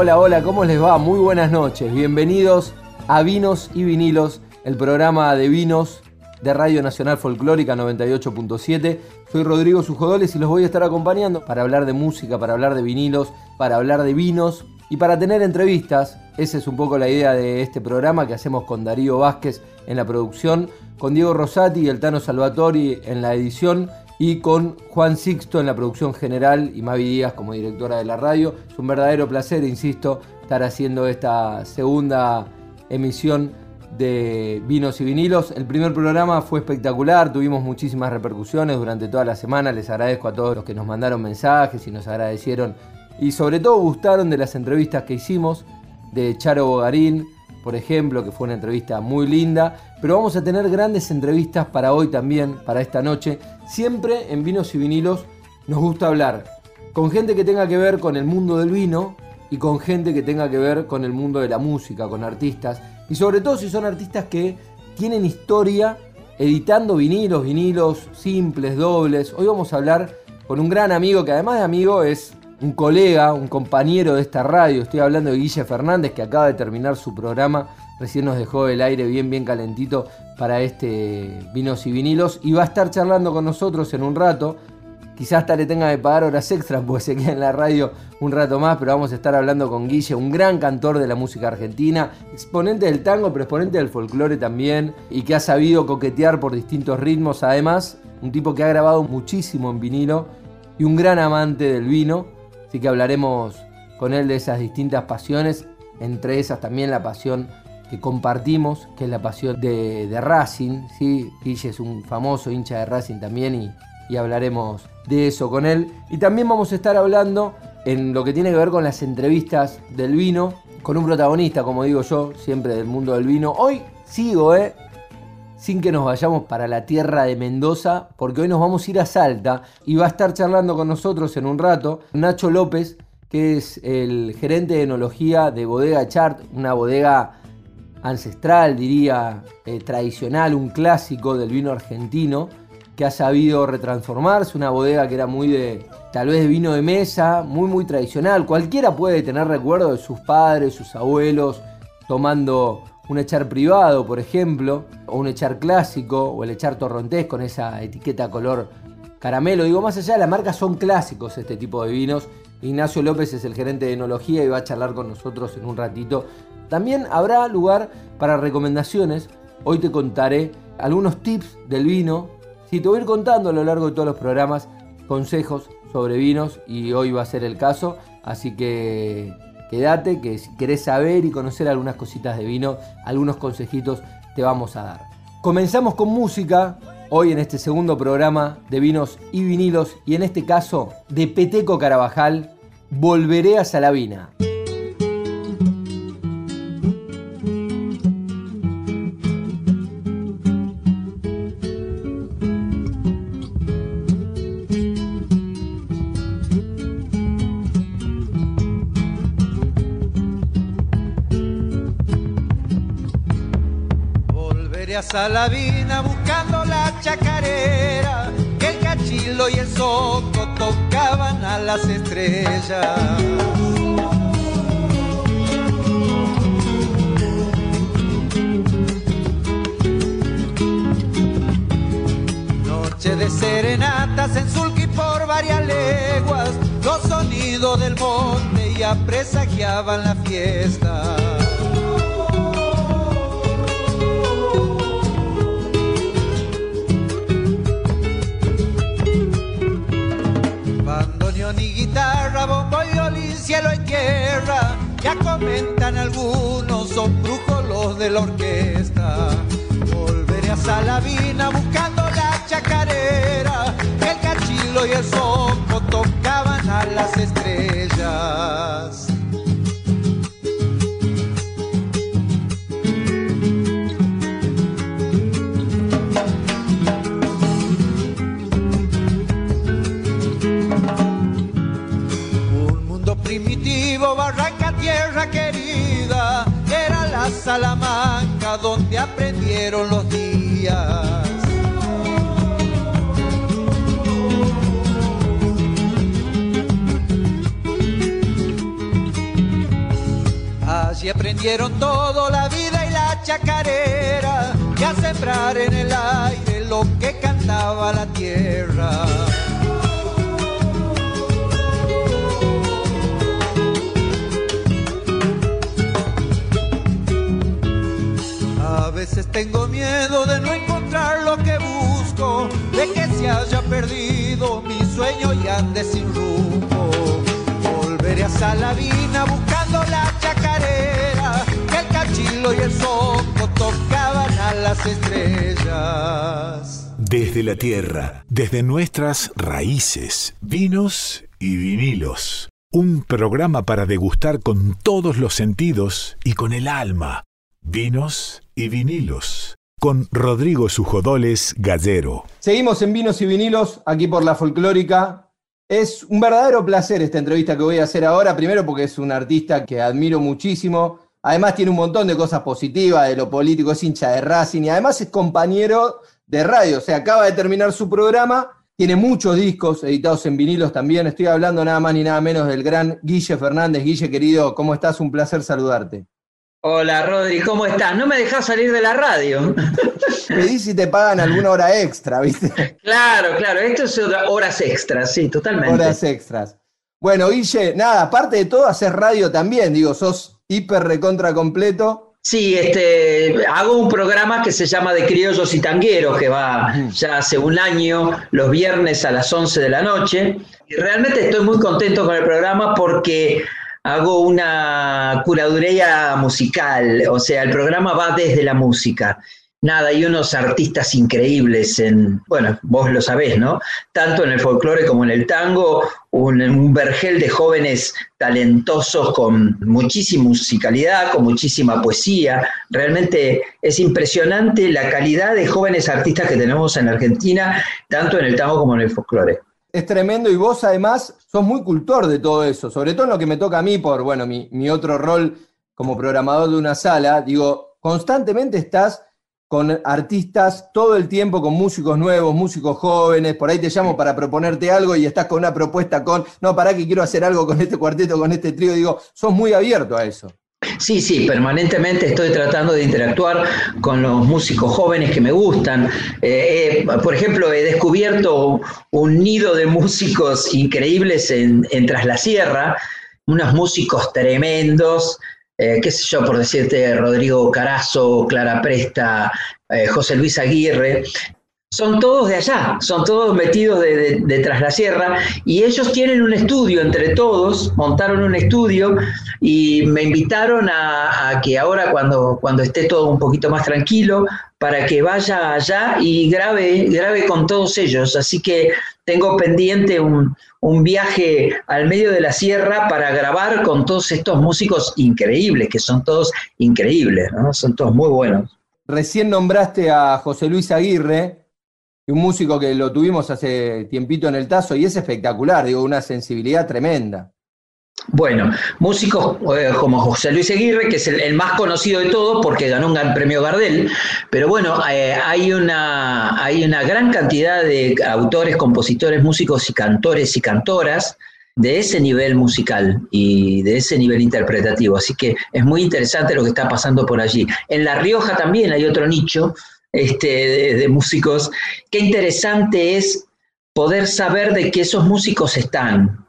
Hola, hola, ¿cómo les va? Muy buenas noches. Bienvenidos a Vinos y Vinilos, el programa de vinos de Radio Nacional Folclórica 98.7. Soy Rodrigo Sujodoles y los voy a estar acompañando para hablar de música, para hablar de vinilos, para hablar de vinos y para tener entrevistas. Esa es un poco la idea de este programa que hacemos con Darío Vázquez en la producción, con Diego Rosati y el Tano Salvatori en la edición y con Juan Sixto en la producción general y Mavi Díaz como directora de la radio. Es un verdadero placer, insisto, estar haciendo esta segunda emisión de Vinos y Vinilos. El primer programa fue espectacular, tuvimos muchísimas repercusiones durante toda la semana. Les agradezco a todos los que nos mandaron mensajes y nos agradecieron y sobre todo gustaron de las entrevistas que hicimos de Charo Bogarín, por ejemplo, que fue una entrevista muy linda. Pero vamos a tener grandes entrevistas para hoy también, para esta noche. Siempre en Vinos y Vinilos nos gusta hablar con gente que tenga que ver con el mundo del vino y con gente que tenga que ver con el mundo de la música, con artistas. Y sobre todo si son artistas que tienen historia editando vinilos, vinilos simples, dobles. Hoy vamos a hablar con un gran amigo que además de amigo es un colega, un compañero de esta radio. Estoy hablando de Guille Fernández que acaba de terminar su programa. Recién nos dejó el aire bien, bien calentito para este Vinos y Vinilos. Y va a estar charlando con nosotros en un rato. Quizás hasta le tenga que pagar horas extras porque se queda en la radio un rato más, pero vamos a estar hablando con Guille, un gran cantor de la música argentina, exponente del tango, pero exponente del folclore también, y que ha sabido coquetear por distintos ritmos. Además, un tipo que ha grabado muchísimo en vinilo y un gran amante del vino. Así que hablaremos con él de esas distintas pasiones, entre esas también la pasión que compartimos, que es la pasión de, Racing. ¿sí? Guille es un famoso hincha de Racing también y, y hablaremos de eso con él. Y también vamos a estar hablando en lo que tiene que ver con las entrevistas del vino, con un protagonista, como digo yo, siempre del mundo del vino. Hoy sigo, ¿eh? Sin que nos vayamos para la tierra de Mendoza, porque hoy nos vamos a ir a Salta y va a estar charlando con nosotros en un rato Nacho López, que es el gerente de enología de Bodega Chart, una bodega ancestral, diría, eh, tradicional, un clásico del vino argentino que ha sabido retransformarse, una bodega que era muy de, tal vez de vino de mesa, muy muy tradicional. Cualquiera puede tener recuerdo de sus padres, sus abuelos, tomando un echar privado, por ejemplo, o un echar clásico, o el echar torrontés con esa etiqueta color caramelo. Digo, más allá de la marca, son clásicos este tipo de vinos. Ignacio López es el gerente de enología y va a charlar con nosotros en un ratito. También habrá lugar para recomendaciones. Hoy te contaré algunos tips del vino Sí, te voy a ir contando a lo largo de todos los programas consejos sobre vinos y hoy va a ser el caso, así que quédate que si querés saber y conocer algunas cositas de vino, algunos consejitos te vamos a dar. Comenzamos con música, hoy en este segundo programa de vinos y vinilos y en este caso de Peteco Carabajal, Volveré a Salavina. Salavina buscando la chacarera, que el cachilo y el soco tocaban a las estrellas. Noche de serenatas en Sulqui por varias leguas, los sonidos del monte ya presagiaban la fiesta. Tierra. Ya comentan algunos, son brujos los de la orquesta. Volveré a Salavina buscando la chacarera, el cachilo y el soco tocaban amigo Salamanca donde aprendieron los días. Allí aprendieron todo, la vida y la chacarera, y a sembrar en el aire lo que cantaba la tierra. Tengo miedo de no encontrar lo que busco, de que se haya perdido mi sueño y ande sin rumbo. Volveré a Salavina buscando la chacarera, que el cachilo y el soco tocaban a las estrellas. Desde la tierra, desde nuestras raíces, vinos y vinilos. Un programa para degustar con todos los sentidos y con el alma. Vinos y vinilos. Con Rodrigo Sujodoles Gallero. Seguimos en Vinos y Vinilos, aquí por la Folclórica. Es un verdadero placer esta entrevista que voy a hacer ahora, primero porque es un artista que admiro muchísimo. Además tiene un montón de cosas positivas de lo político, es hincha de Racing y además es compañero de radio, o acaba de terminar su programa, tiene muchos discos editados en vinilos también. Estoy hablando nada más ni nada menos del gran Guille Fernández. Guille, querido, ¿cómo estás? Un placer saludarte. Hola Rodri, ¿cómo estás? No me dejas salir de la radio. Pedí si te pagan alguna hora extra, ¿viste? Claro, claro, esto es horas extras, sí, totalmente. Horas extras. Bueno, Guille, nada, aparte de todo, haces radio también, digo, sos hiper recontra completo. Sí, este, hago un programa que se llama De Criollos y Tangueros, que va ya hace un año, los viernes a las 11 de la noche. Y realmente estoy muy contento con el programa porque hago una curaduría musical, o sea, el programa va desde la música. Nada, hay unos artistas increíbles en, bueno, vos lo sabés, ¿no? Tanto en el folclore como en el tango, un, un vergel de jóvenes talentosos con muchísima musicalidad, con muchísima poesía. Realmente es impresionante la calidad de jóvenes artistas que tenemos en Argentina, tanto en el tango como en el folclore. Es tremendo y vos además sos muy cultor de todo eso, sobre todo en lo que me toca a mí por, bueno, mi, mi otro rol como programador de una sala. Digo, constantemente estás con artistas todo el tiempo, con músicos nuevos, músicos jóvenes, por ahí te llamo para proponerte algo y estás con una propuesta con, no, para que quiero hacer algo con este cuarteto, con este trío, digo, sos muy abierto a eso. Sí, sí, permanentemente estoy tratando de interactuar con los músicos jóvenes que me gustan. Eh, eh, por ejemplo, he descubierto un nido de músicos increíbles en, en Sierra, unos músicos tremendos, eh, qué sé yo, por decirte, Rodrigo Carazo, Clara Presta, José Luis Aguirre, son todos de allá, son todos metidos de, de, tras la sierra y ellos tienen un estudio entre todos, montaron un estudio y me invitaron a, a, que ahora cuando, cuando esté todo un poquito más tranquilo, para que vaya allá y grabe, grabe con todos ellos. Así que tengo pendiente un, un viaje al medio de la sierra para grabar con todos estos músicos increíbles, que son todos increíbles, ¿no? son todos muy buenos. Recién nombraste a José Luis Aguirre, un músico que lo tuvimos hace tiempito en el Tazo y es espectacular, digo, una sensibilidad tremenda. Bueno, músicos eh, como José Luis Aguirre, que es el, más conocido de todos porque ganó un gran premio Gardel, pero bueno, eh, hay, una, hay una gran cantidad de autores, compositores, músicos y cantores y cantoras de ese nivel musical y de ese nivel interpretativo. Así que es muy interesante lo que está pasando por allí. En La Rioja también hay otro nicho este, de, músicos. Qué interesante es poder saber de que esos músicos están,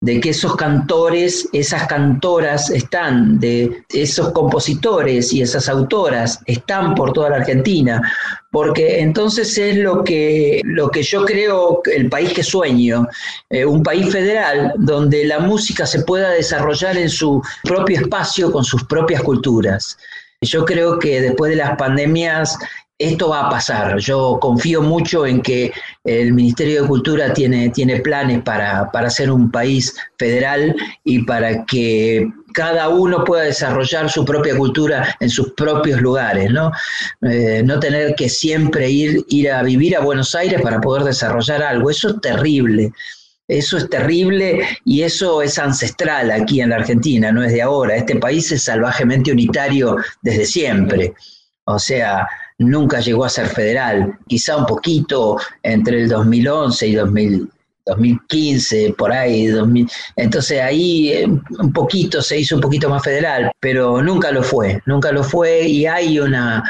de que esos cantores, esas cantoras están, de esos compositores y esas autoras están por toda la Argentina, porque entonces es lo que, lo que yo creo el país que sueño, eh, un país federal donde la música se pueda desarrollar en su propio espacio con sus propias culturas. Yo creo que después de las pandemias esto va a pasar. Yo confío mucho en que el Ministerio de Cultura tiene, tiene planes para, para ser un país federal y para que cada uno pueda desarrollar su propia cultura en sus propios lugares, ¿no? Eh, no tener que siempre ir, ir a vivir a Buenos Aires para poder desarrollar algo. Eso es terrible. Eso es terrible y eso es ancestral aquí en la Argentina, no es de ahora. Este país es salvajemente unitario desde siempre. O sea, nunca llegó a ser federal, quizá un poquito entre el 2011 y 2015, por ahí, 2000. entonces ahí eh, un poquito se hizo un poquito más federal, pero nunca lo fue, nunca lo fue y hay una,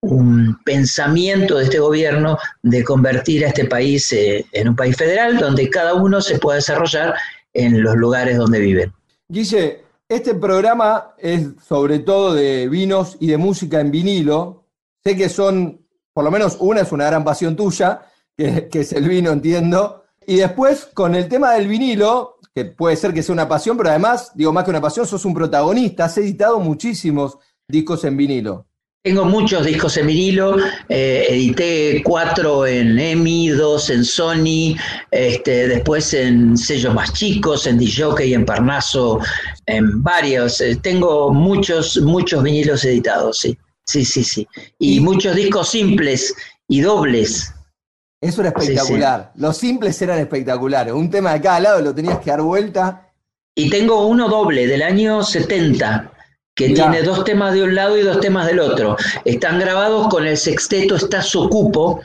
un pensamiento de este gobierno de convertir a este país eh, en un país federal donde cada uno se pueda desarrollar en los lugares donde vive. Guille, este programa es sobre todo de vinos y de música en vinilo. Sé que son, por lo menos una es una gran pasión tuya, que, es el vino, entiendo. Y después, con el tema del vinilo, que puede ser que sea una pasión, pero además, digo, más que una pasión, sos un protagonista, has editado muchísimos discos en vinilo. Tengo muchos discos en vinilo, eh, edité cuatro en EMI, dos en Sony, este, después en sellos más chicos, en y en Parnaso, en varios. Eh, tengo muchos, muchos vinilos editados, sí. Sí, sí, sí. Y, muchos discos simples y dobles. Eso era espectacular. Los simples eran espectaculares. Un tema de cada lado lo tenías que dar vuelta. Y tengo uno doble del año 70 que tiene dos temas de un lado y dos temas del otro. Están grabados con el sexteto Estazo Cupo,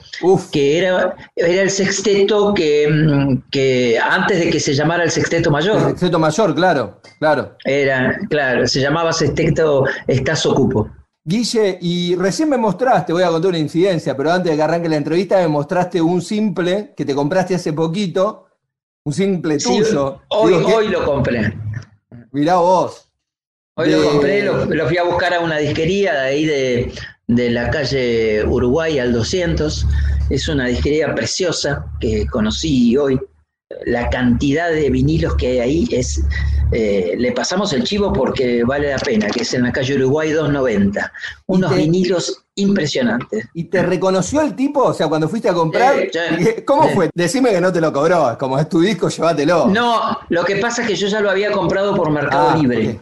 que era, era el sexteto que, mm, que, antes de que se llamara el sexteto mayor. El sexteto mayor, claro, claro. Era, claro, se llamaba sexteto Estazo Cupo. Guille, y recién me mostraste, voy a contar una incidencia, pero antes de que arranque la entrevista me mostraste un simple que te compraste hace poquito, un simple tuyo. hoy, hoy lo compré. Mirá vos. Hoy lo compré, lo, fui a buscar a una disquería de ahí de, de la calle Uruguay al 200. Es una disquería preciosa que conocí hoy. La cantidad de vinilos que hay ahí es. Eh, le pasamos el chivo porque vale la pena, que es en la calle Uruguay 290. Unos vinilos impresionantes. ¿Y te reconoció el tipo? O sea, cuando fuiste a comprar. ¿Cómo fue? Decime que no te lo cobró. Como es tu disco, llévatelo. No, lo que pasa es que yo ya lo había comprado por Mercado ah, Libre.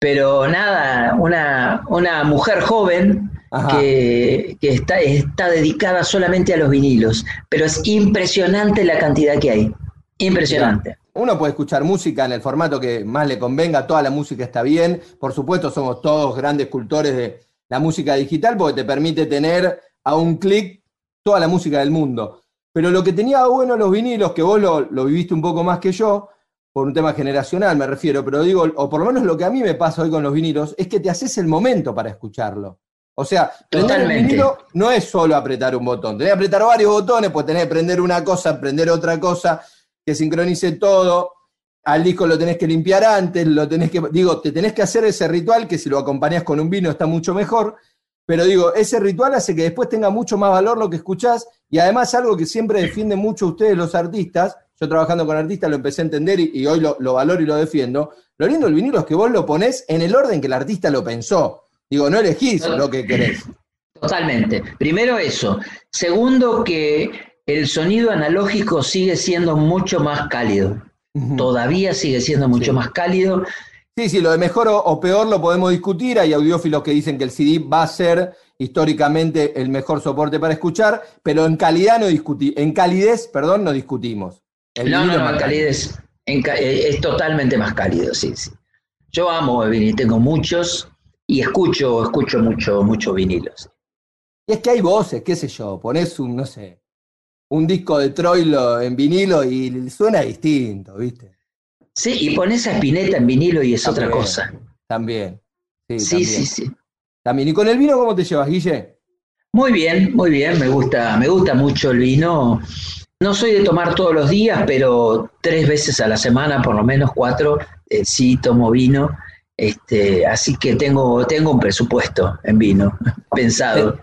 Pero nada, una, una mujer joven que, está, está dedicada solamente a los vinilos, pero es impresionante la cantidad que hay. Impresionante. Uno puede escuchar música en el formato que más le convenga, toda la música está bien. Por supuesto, somos todos grandes cultores de la música digital porque te permite tener a un clic toda la música del mundo. Pero lo que tenía bueno los vinilos, que vos lo, lo viviste un poco más que yo, por un tema generacional me refiero, pero digo, o por lo menos lo que a mí me pasa hoy con los vinilos, es que te haces el momento para escucharlo. O sea, prender el vinilo no es solo apretar un botón, tenés que apretar varios botones, pues tenés que prender una cosa, prender otra cosa, que sincronice todo, al disco lo tenés que limpiar antes, lo tenés que, digo, te tenés que hacer ese ritual que si lo acompañás con un vino está mucho mejor, pero digo, ese ritual hace que después tenga mucho más valor lo que escuchás y además algo que siempre defienden mucho ustedes los artistas, yo trabajando con artistas lo empecé a entender y, hoy lo, valoro y lo defiendo. Lo lindo del vinilo es que vos lo ponés en el orden que el artista lo pensó. Digo, no elegís lo que querés. Totalmente. Primero eso. Segundo, que el sonido analógico sigue siendo mucho más cálido. Todavía sigue siendo mucho más cálido. Sí, sí, lo de mejor o, peor lo podemos discutir. Hay audiófilos que dicen que el CD va a ser históricamente el mejor soporte para escuchar, pero en calidad no discutimos, en calidez, perdón, no discutimos no, no, no, calidez eh, es totalmente más cálido, sí, sí. Yo amo el vinilo, tengo muchos y escucho, escucho mucho, mucho vinilos. Y es que hay voces, qué sé yo, pones un, no sé, un disco de Troilo en vinilo y suena distinto, ¿viste? Sí, y pones a Spinetta en vinilo y es otra cosa. También. Sí, sí, sí, sí. También. ¿Y con el vino cómo te llevas, Guille? Muy bien, muy bien, me gusta, me gusta mucho el vino. No soy de tomar todos los días, pero tres veces a la semana, por lo menos cuatro, eh, sí tomo vino. Este, así que tengo, tengo un presupuesto en vino pensado.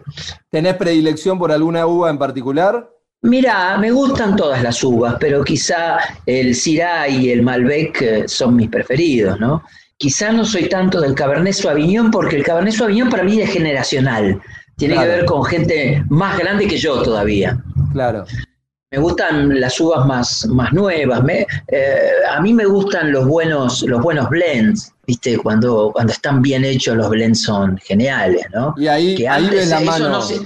¿Tenés predilección por alguna uva en particular? Mira, me gustan todas las uvas, pero quizá el Syrah y el Malbec eh, son mis preferidos, ¿no? Quizá no soy tanto del Cabernet Sauvignon porque el Cabernet Sauvignon para mí es generacional. Tiene que ver con gente más grande que yo todavía. Claro. Me gustan las uvas más, más nuevas. Eh, a mí me gustan los buenos, los buenos blends, ¿viste? Cuando, cuando están bien hechos los blends son geniales, ¿no? Y ahí, que ahí antes, la eso mano. No se,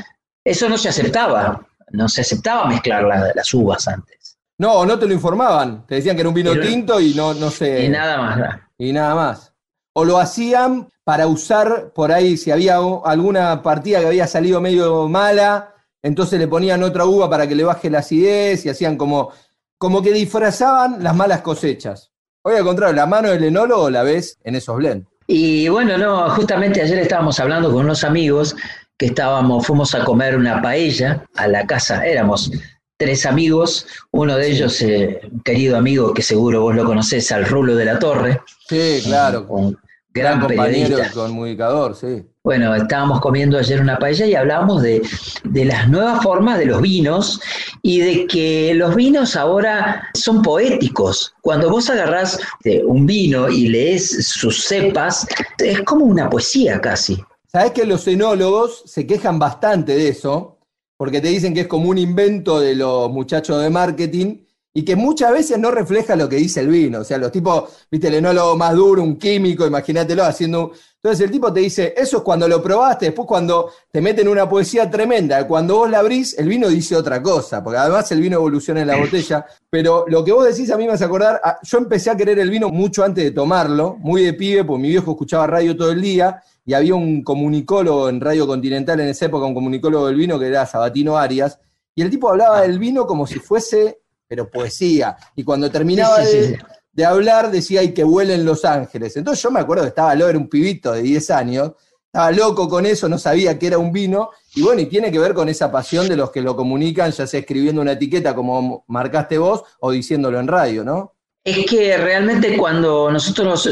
eso no se aceptaba. No se aceptaba mezclar las uvas antes. No, no te lo informaban. Te decían que era un vino tinto y no, no sé. Y nada más. Y nada más. O lo hacían para usar por ahí, si había alguna partida que había salido medio mala, entonces le ponían otra uva para que le baje la acidez y hacían como, como que disfrazaban las malas cosechas. Hoy al contrario, la mano del enólogo la ves en esos blends. Y bueno, no, justamente ayer estábamos hablando con unos amigos que estábamos, fuimos a comer una paella a la casa, éramos tres amigos, uno de ellos, eh, un querido amigo que seguro vos lo conocés, al Rulo de la Torre. Sí, claro. Un, gran, compañero, comunicador, sí. Bueno, estábamos comiendo ayer una paella y hablábamos de, de, las nuevas formas de los vinos y de que los vinos ahora son poéticos. Cuando vos agarrás eh, un vino y lees sus cepas, es como una poesía casi. Sabés que los enólogos se quejan bastante de eso, porque te dicen que es como un invento de los muchachos de marketing y que muchas veces no refleja lo que dice el vino. O sea, los tipos, viste, el enólogo más duro, un químico, imagínatelo haciendo. Entonces el tipo te dice, eso es cuando lo probaste, después cuando te meten una poesía tremenda, cuando vos la abrís, el vino dice otra cosa, porque además el vino evoluciona en la botella. Pero lo que vos decís a mí me hace acordar, yo empecé a querer el vino mucho antes de tomarlo, muy de pibe, porque mi viejo escuchaba radio todo el día, y había un comunicólogo en Radio Continental en esa época, un comunicólogo del vino que era Sabatino Arias, y el tipo hablaba del vino como si fuese pero poesía. Y cuando terminaba de, hablar decía, hay que vuelen Los Ángeles. Entonces yo me acuerdo que estaba loco, era un pibito de 10 años, estaba loco con eso, no sabía que era un vino, y bueno, y tiene que ver con esa pasión de los que lo comunican, ya sea escribiendo una etiqueta como marcaste vos o diciéndolo en radio, ¿no? Es que realmente cuando nosotros,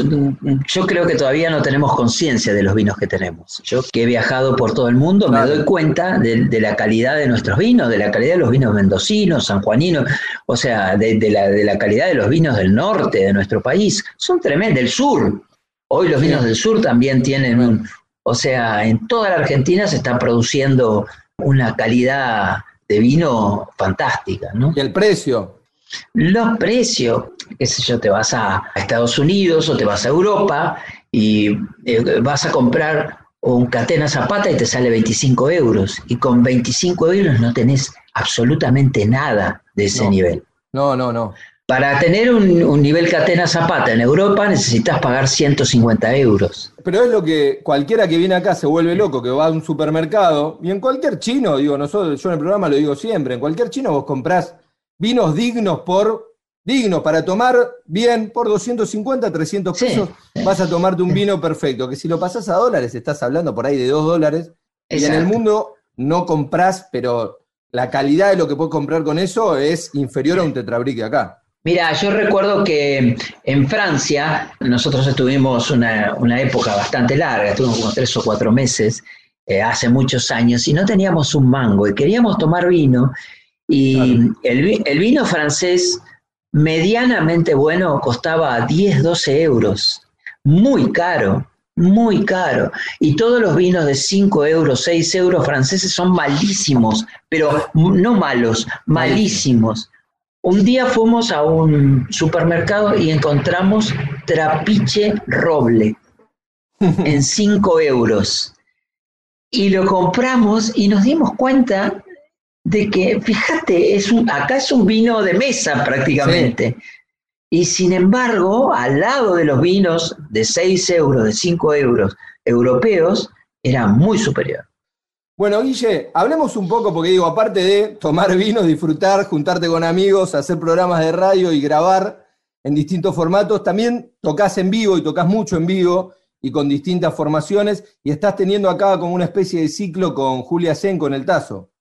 yo creo que todavía no tenemos conciencia de los vinos que tenemos. Yo que he viajado por todo el mundo me doy cuenta de, la calidad de nuestros vinos, de la calidad de los vinos mendocinos, sanjuaninos, o sea, de, la, calidad de los vinos del norte de nuestro país. Son tremendos, del sur. Hoy los vinos del sur también tienen un, o sea, en toda la Argentina se está produciendo una calidad de vino fantástica, ¿no? Y el precio, los precios, qué sé yo, te vas a, Estados Unidos o te vas a Europa y eh, vas a comprar un catena zapata y te sale 25 euros. Y con 25 euros no tenés absolutamente nada de ese nivel. No, no, no. Para tener un, un, nivel catena zapata en Europa necesitas pagar 150 euros. Pero es lo que cualquiera que viene acá se vuelve loco, que va a un supermercado, y en cualquier chino, digo, nosotros, yo en el programa lo digo siempre, en cualquier chino vos comprás vinos dignos por, dignos para tomar bien por 250, 300 pesos, vas a tomarte un vino perfecto, que si lo pasas a dólares, estás hablando por ahí de 2 dólares, y en el mundo no compras, pero la calidad de lo que puedes comprar con eso es inferior a un tetrabrique acá. Mira, yo recuerdo que en Francia nosotros estuvimos una, época bastante larga, estuvimos como tres o cuatro meses, eh, hace muchos años, y no teníamos un mango, y queríamos tomar vino, y el, vino francés medianamente bueno costaba 10, 12 euros. Muy caro, muy caro. Y todos los vinos de 5 euros, 6 euros franceses son malísimos, pero no malos, malísimos. Un día fuimos a un supermercado y encontramos trapiche roble en 5 euros. Y lo compramos y nos dimos cuenta de que, fíjate, es un, acá es un vino de mesa prácticamente. Y sin embargo, al lado de los vinos de 6 euros, de 5 euros europeos, era muy superior. Bueno, Guille, hablemos un poco, porque digo, aparte de tomar vino, disfrutar, juntarte con amigos, hacer programas de radio y grabar en distintos formatos, también tocas en vivo y tocas mucho en vivo y con distintas formaciones, y estás teniendo acá como una especie de ciclo con Julia Senco en el Tazo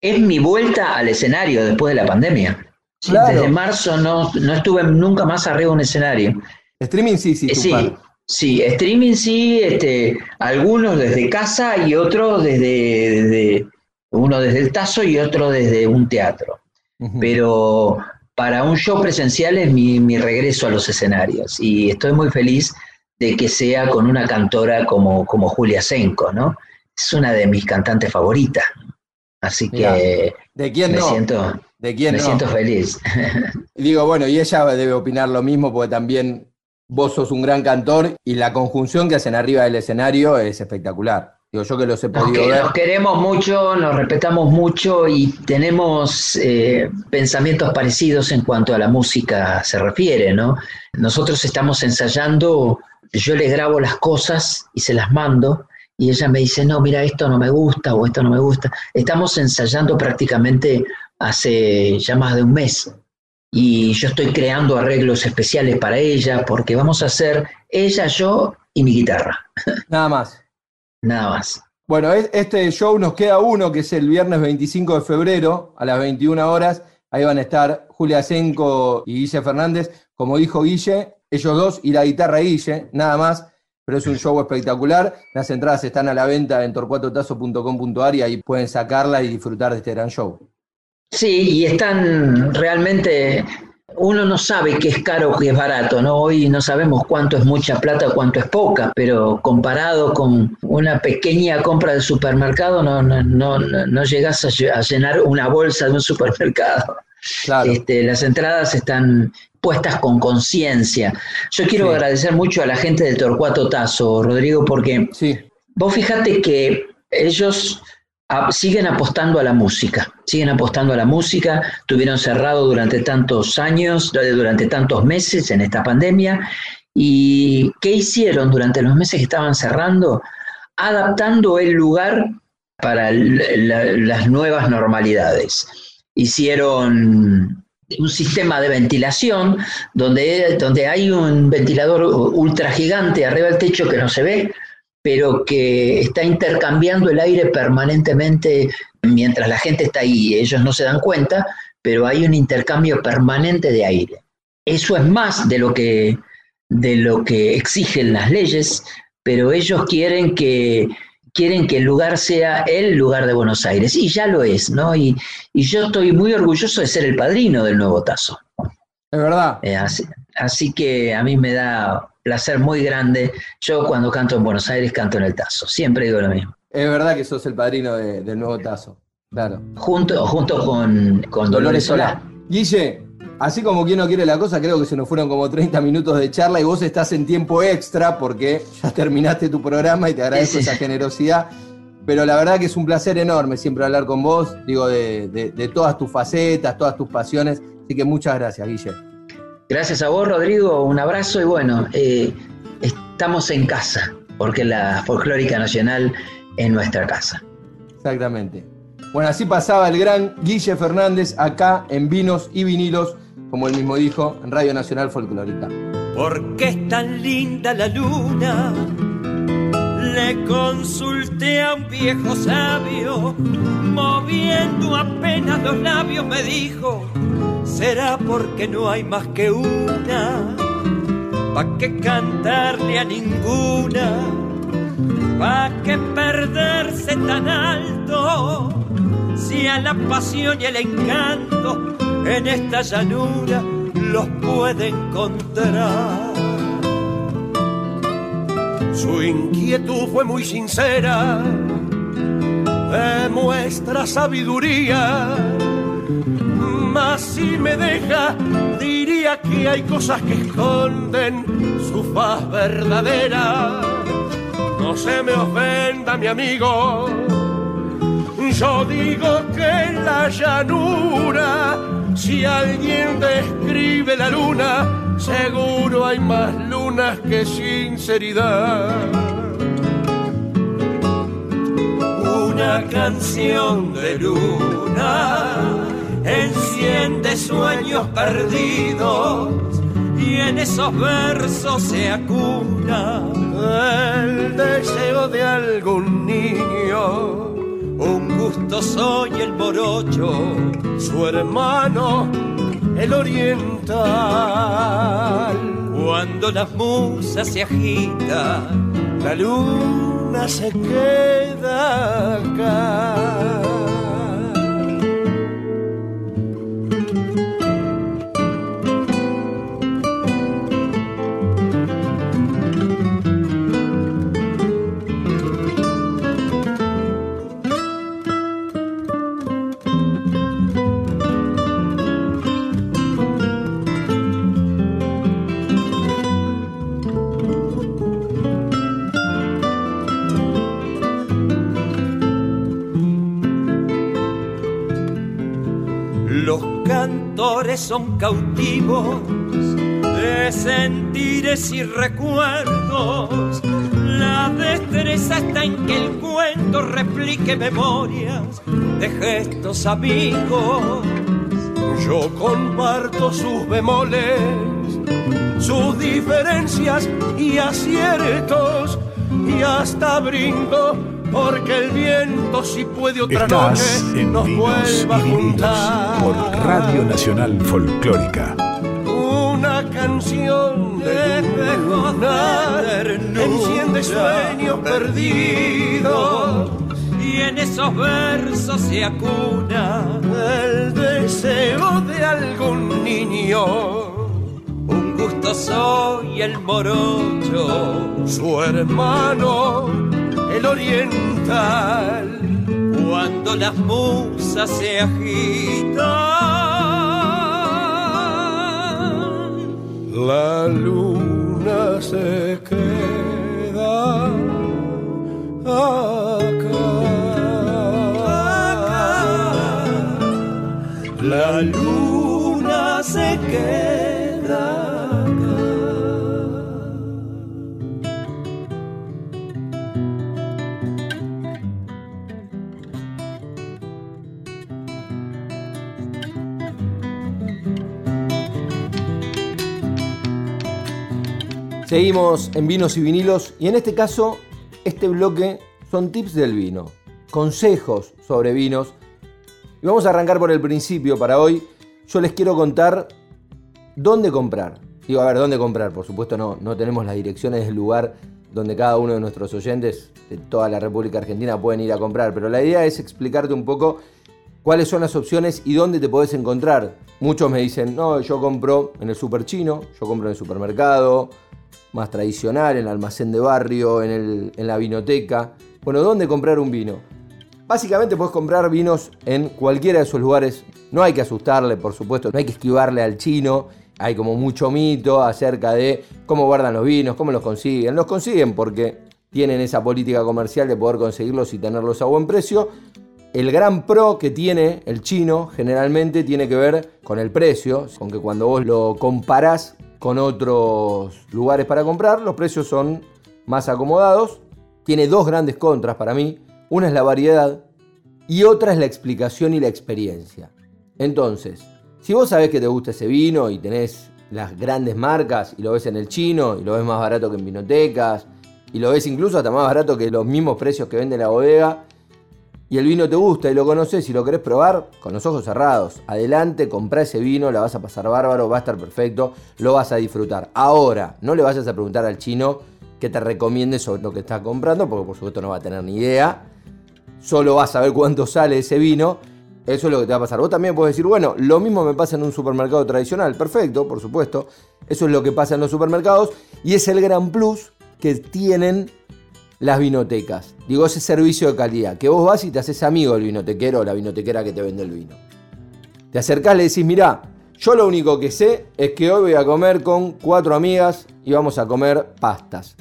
es mi vuelta al escenario después de la pandemia. Desde marzo no, estuve nunca más arriba de un escenario. Streaming sí, sí. Eh, sí, sí, streaming sí, este, algunos desde casa y otros desde, uno desde el tazo y otro desde un teatro. Pero para un show presencial es mi, mi, regreso a los escenarios y estoy muy feliz de que sea con una cantora como, como Julia Senko, ¿no? Es una de mis cantantes favoritas. Así que ¿de quién me no? siento, ¿De quién me siento feliz. Digo, bueno, y ella debe opinar lo mismo porque también vos sos un gran cantor y la conjunción que hacen arriba del escenario es espectacular. Digo, yo que los he Nos, podido ver. nos queremos mucho, nos respetamos mucho y tenemos eh, pensamientos parecidos en cuanto a la música se refiere, ¿no? Nosotros estamos ensayando, yo le grabo las cosas y se las mando y ella me dice, no, mira, esto no me gusta o esto no me gusta. Estamos ensayando prácticamente hace ya más de un mes y yo estoy creando arreglos especiales para ella porque vamos a hacer ella, yo y mi guitarra, Nada más. nada más. Bueno, es- este show nos queda uno, que es el viernes 25 de febrero a las 21 horas. Ahí van a estar Julia Senco y Guille Fernández. Como dijo Guille, ellos dos y la guitarra Guille, nada más. Pero es un show espectacular. Las entradas están a la venta en torcuatotazo.com.ar y ahí pueden sacarla y disfrutar de este gran show. Sí, y están realmente, uno no sabe qué es caro o qué es barato, ¿no? Hoy no sabemos cuánto es mucha plata o cuánto es poca, pero comparado con una pequeña compra de supermercado, no, no, no, no llegas a lle- a llenar una bolsa de un supermercado. Claro. Este, las entradas están puestas con conciencia. Yo quiero Sí. agradecer mucho a la gente de Torcuato Tazo, Rodrigo, porque Sí, Vos fíjate que ellos ah, siguen apostando a la música, siguen apostando a la música, tuvieron cerrado durante tantos años, durante tantos meses en esta pandemia, y ¿qué hicieron durante los meses que estaban cerrando? Adaptando el lugar para la- las nuevas normalidades. Hicieron un sistema de ventilación donde, donde hay un ventilador ultra gigante arriba del techo que no se ve, pero que está intercambiando el aire permanentemente mientras la gente está ahí. Ellos no se dan cuenta, pero hay un intercambio permanente de aire. Eso es más de lo que, de lo que exigen las leyes, pero ellos quieren que, quieren que el lugar sea el lugar de Buenos Aires, y ya lo es, ¿no? Y, y yo estoy muy orgulloso de ser el padrino del nuevo Tazo. es verdad. Eh, así, así que a mí me da placer muy grande. Yo cuando canto en Buenos Aires canto en el Tazo. Siempre digo lo mismo. Es verdad que sos el padrino de- del nuevo Tazo. Claro. Junto, junto con, con Dolores Solá. Guille, así como quien no quiere la cosa, creo que se nos fueron como 30 minutos de charla y vos estás en tiempo extra porque ya terminaste tu programa y te agradezco esa generosidad. Pero la verdad que es un placer enorme siempre hablar con vos, digo, de, de- de todas tus facetas, todas tus pasiones. Así que muchas gracias, Guille. Gracias a vos, Rodrigo. Un abrazo y bueno, eh, estamos en casa, porque la Folclórica Nacional es nuestra casa. Exactamente. Bueno, así pasaba el gran Guille Fernández acá en Vinos y Vinilos, como él mismo dijo, en Radio Nacional Folclórica. ¿Por qué es tan linda la luna? Le consulté a un viejo sabio, moviendo apenas los labios me dijo, será porque no hay más que una, pa' que cantarle a ninguna, pa' que perderse tan alto, si a la pasión y el encanto en esta llanura los puede encontrar. Su inquietud fue muy sincera, demuestra sabiduría, mas si me deja, diría que hay cosas que esconden su faz verdadera. No se me ofenda, mi amigo, yo digo que en la llanura, si alguien describe la luna, seguro hay más lunas que sinceridad. Una canción de luna enciende sueños perdidos y en esos versos se acuna el deseo de algún niño. Un gusto soy el morocho, su hermano el oriental. Cuando las musas se agitan, la luna se queda acá. Amores son cautivos de sentires y recuerdos. La destreza está en que el cuento replique memorias de gestos amigos. Yo comparto sus bemoles, sus diferencias y aciertos y hasta brindo porque el viento si puede otra Estás noche en nos vuelva a juntar. por Radio Nacional Folclórica. Una canción de luna enciende sueños perdidos. Y en esos versos se acuna El deseo de algún niño, un gusto soy el morocho. su hermano, el oriental. Cuando las musas se agitan, La luna se queda acá. La luna se queda Seguimos en vinos y vinilos y en este caso este bloque son tips del vino, consejos sobre vinos. Y vamos a arrancar por el principio para hoy. Yo les quiero contar dónde comprar. Digo, a ver, dónde comprar. Por supuesto no, no tenemos las direcciones del lugar donde cada uno de nuestros oyentes de toda la República Argentina pueden ir a comprar. Pero la idea es explicarte un poco cuáles son las opciones y dónde te podés encontrar. Muchos me dicen, no, yo compro en el super chino, yo compro en el supermercado, más tradicional, en el almacén de barrio, en, el- en la vinoteca. Bueno, ¿dónde comprar un vino? Básicamente puedes comprar vinos en cualquiera de esos lugares. No hay que asustarle, por supuesto, no hay que esquivarle al chino. Hay como mucho mito acerca de cómo guardan los vinos, cómo los consiguen. Los consiguen porque tienen esa política comercial de poder conseguirlos y tenerlos a buen precio. El gran pro que tiene el chino generalmente tiene que ver con el precio, con que cuando vos lo comparás con otros lugares para comprar, los precios son más acomodados. Tiene dos grandes contras para mí. Una es la variedad y otra es la explicación y la experiencia. Entonces, si vos sabés que te gusta ese vino y tenés las grandes marcas y lo ves en el chino y lo ves más barato que en vinotecas y lo ves incluso hasta más barato que los mismos precios que vende la bodega, y el vino te gusta y lo conoces y lo querés probar, con los ojos cerrados, adelante, comprá ese vino, la vas a pasar bárbaro, va a estar perfecto, lo vas a disfrutar. Ahora, no le vayas a preguntar al chino que te recomiende sobre lo que estás comprando, porque por supuesto no va a tener ni idea. Solo vas a ver cuánto sale ese vino. Eso es lo que te va a pasar. Vos también puedes decir, bueno, lo mismo me pasa en un supermercado tradicional. Perfecto, por supuesto. Eso es lo que pasa en los supermercados y es el gran plus que tienen las vinotecas. Digo, ese servicio de calidad. Que vos vas y te haces amigo del vinotequero o la vinotequera que te vende el vino. Te acercás, le decís, mirá, yo lo único que sé es que hoy voy a comer con cuatro amigas y vamos a comer pastas.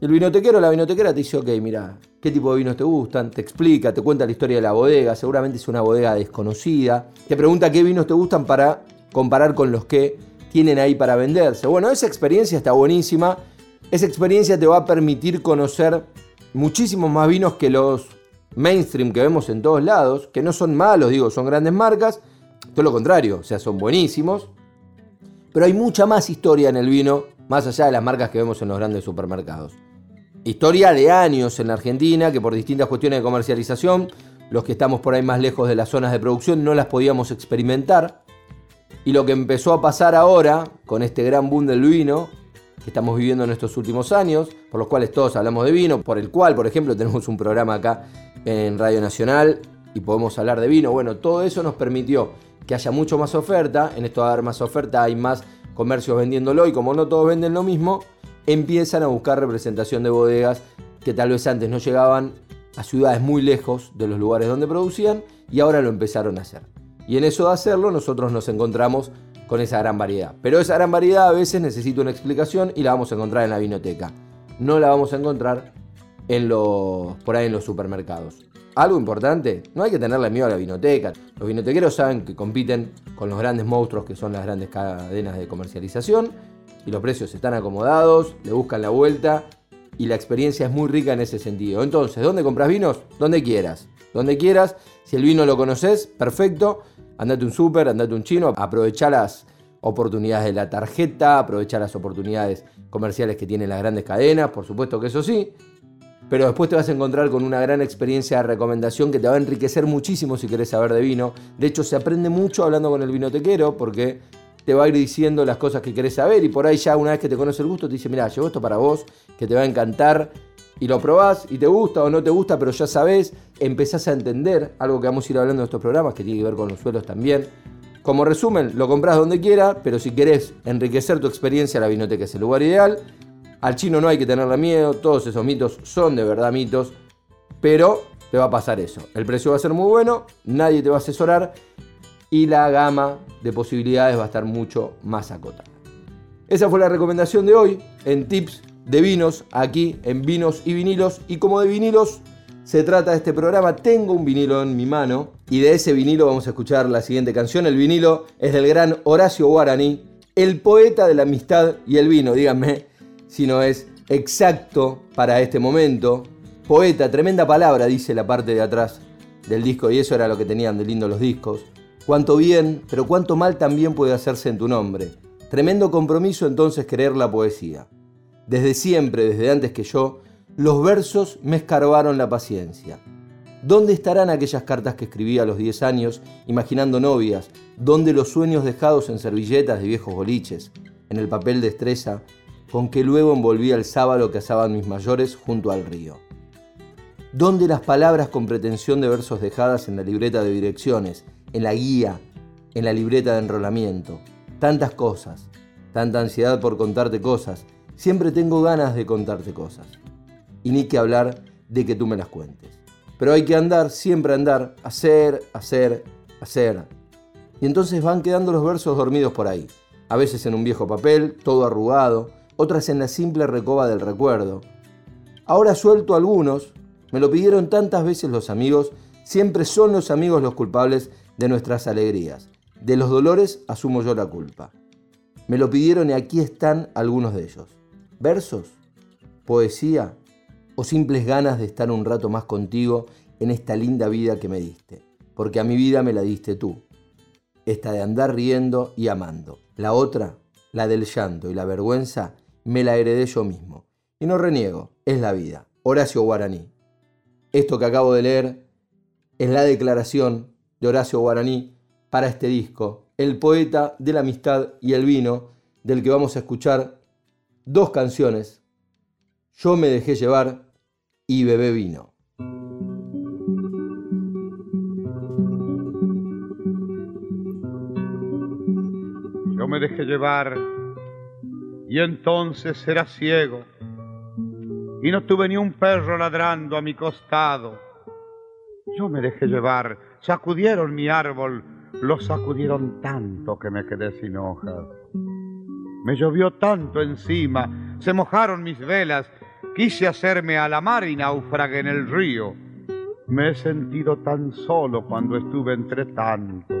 El vinotequero o la vinotequera te dice, ok, mirá, ¿qué tipo de vinos te gustan? Te explica, te cuenta la historia de la bodega, seguramente es una bodega desconocida. Te pregunta qué vinos te gustan para comparar con los que tienen ahí para venderse. Bueno, esa experiencia está buenísima. Esa experiencia te va a permitir conocer muchísimos más vinos que los mainstream que vemos en todos lados, que no son malos, digo, son grandes marcas, todo lo contrario, o sea, son buenísimos. Pero hay mucha más historia en el vino, más allá de las marcas que vemos en los grandes supermercados. Historia de años en la Argentina, que por distintas cuestiones de comercialización, los que estamos por ahí más lejos de las zonas de producción no las podíamos experimentar. Y lo que empezó a pasar ahora, con este gran boom del vino, que estamos viviendo en estos últimos años, por los cuales todos hablamos de vino, por el cual, por ejemplo, tenemos un programa acá en Radio Nacional y podemos hablar de vino. Bueno, todo eso nos permitió que haya mucho más oferta, en esto va a haber más oferta, hay más comercios vendiéndolo y como no todos venden lo mismo, empiezan a buscar representación de bodegas que tal vez antes no llegaban a ciudades muy lejos de los lugares donde producían y ahora lo empezaron a hacer. Y en eso de hacerlo nosotros nos encontramos con esa gran variedad. Pero esa gran variedad a veces necesita una explicación y la vamos a encontrar en la vinoteca. No la vamos a encontrar en los, por ahí en los supermercados. algo importante, no hay que tenerle miedo a la vinoteca. Los vinotequeros saben que compiten con los grandes monstruos que son las grandes cadenas de comercialización y los precios están acomodados, le buscan la vuelta y la experiencia es muy rica en ese sentido. Entonces, ¿dónde compras vinos? Donde quieras. Donde quieras. Si el vino lo conoces, perfecto. Andate un súper, andate un chino, aprovecha las oportunidades de la tarjeta, aprovecha las oportunidades comerciales que tienen las grandes cadenas, por supuesto que eso sí pero después te vas a encontrar con una gran experiencia de recomendación que te va a enriquecer muchísimo si querés saber de vino. De hecho, se aprende mucho hablando con el vinotequero porque te va a ir diciendo las cosas que querés saber y por ahí ya una vez que te conoce el gusto te dice, mira, llevo esto para vos, que te va a encantar y lo probás y te gusta o no te gusta, pero ya sabés, empezás a entender algo que vamos a ir hablando en estos programas que tiene que ver con los suelos también. Como resumen, lo comprás donde quiera, pero si querés enriquecer tu experiencia, la vinoteca es el lugar ideal. Al chino no hay que tenerle miedo, todos esos mitos son de verdad mitos, pero te va a pasar eso. El precio va a ser muy bueno, nadie te va a asesorar y la gama de posibilidades va a estar mucho más acotada. Esa fue la recomendación de hoy en Tips de Vinos, aquí en Vinos y Vinilos. Y como de vinilos se trata este programa, tengo un vinilo en mi mano y de ese vinilo vamos a escuchar la siguiente canción. El vinilo es del gran Horacio Guarani, el poeta de la amistad y el vino. Díganme sino es exacto para este momento. Poeta, tremenda palabra, dice la parte de atrás del disco, y eso era lo que tenían de lindo los discos. Cuánto bien, pero cuánto mal también puede hacerse en tu nombre. Tremendo compromiso entonces querer la poesía. Desde siempre, desde antes que yo, los versos me escarbaron la paciencia. ¿Dónde estarán aquellas cartas que escribí a los 10 años, imaginando novias? ¿Dónde los sueños dejados en servilletas de viejos boliches? En el papel de estrella con que luego envolvía el sábalo que asaban mis mayores junto al río. ¿Dónde las palabras con pretensión de versos dejadas en la libreta de direcciones, en la guía, en la libreta de enrolamiento? Tantas cosas, tanta ansiedad por contarte cosas, siempre tengo ganas de contarte cosas. Y ni que hablar de que tú me las cuentes. Pero hay que andar, siempre andar, hacer, hacer, hacer. Y entonces van quedando los versos dormidos por ahí, a veces en un viejo papel, todo arrugado, otras en la simple recoba del recuerdo. Ahora suelto algunos, me lo pidieron tantas veces los amigos, siempre son los amigos los culpables de nuestras alegrías. De los dolores asumo yo la culpa. Me lo pidieron y aquí están algunos de ellos. ¿Versos? ¿Poesía? ¿O simples ganas de estar un rato más contigo en esta linda vida que me diste? Porque a mi vida me la diste tú. Esta de andar riendo y amando. La otra, la del llanto y la vergüenza, me la heredé yo mismo. Y no reniego, es la vida. Horacio Guaraní. Esto que acabo de leer es la declaración de Horacio Guaraní para este disco, el poeta de la amistad y el vino, del que vamos a escuchar dos canciones, Yo me dejé llevar y Bebé vino. Yo me dejé llevar y entonces era ciego y no tuve ni un perro ladrando a mi costado. Yo me dejé llevar, sacudieron mi árbol, lo sacudieron tanto que me quedé sin hojas. Me llovió tanto encima, se mojaron mis velas, quise hacerme a la mar y naufragué en el río. Me he sentido tan solo cuando estuve entre tanto.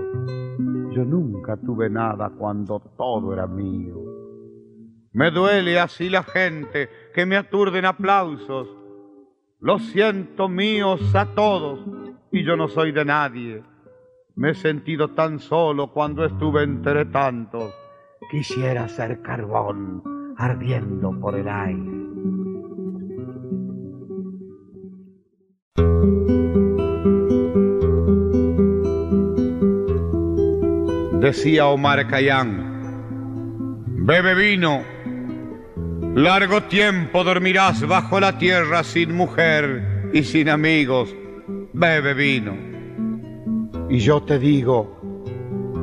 Yo nunca tuve nada cuando todo era mío. Me duele así la gente que me aturden aplausos. Lo siento míos a todos y yo no soy de nadie. Me he sentido tan solo cuando estuve entre tantos. Quisiera ser carbón ardiendo por el aire. Decía Omar Khayyam, bebe vino Largo tiempo dormirás bajo la tierra sin mujer y sin amigos. Bebe vino. Y yo te digo,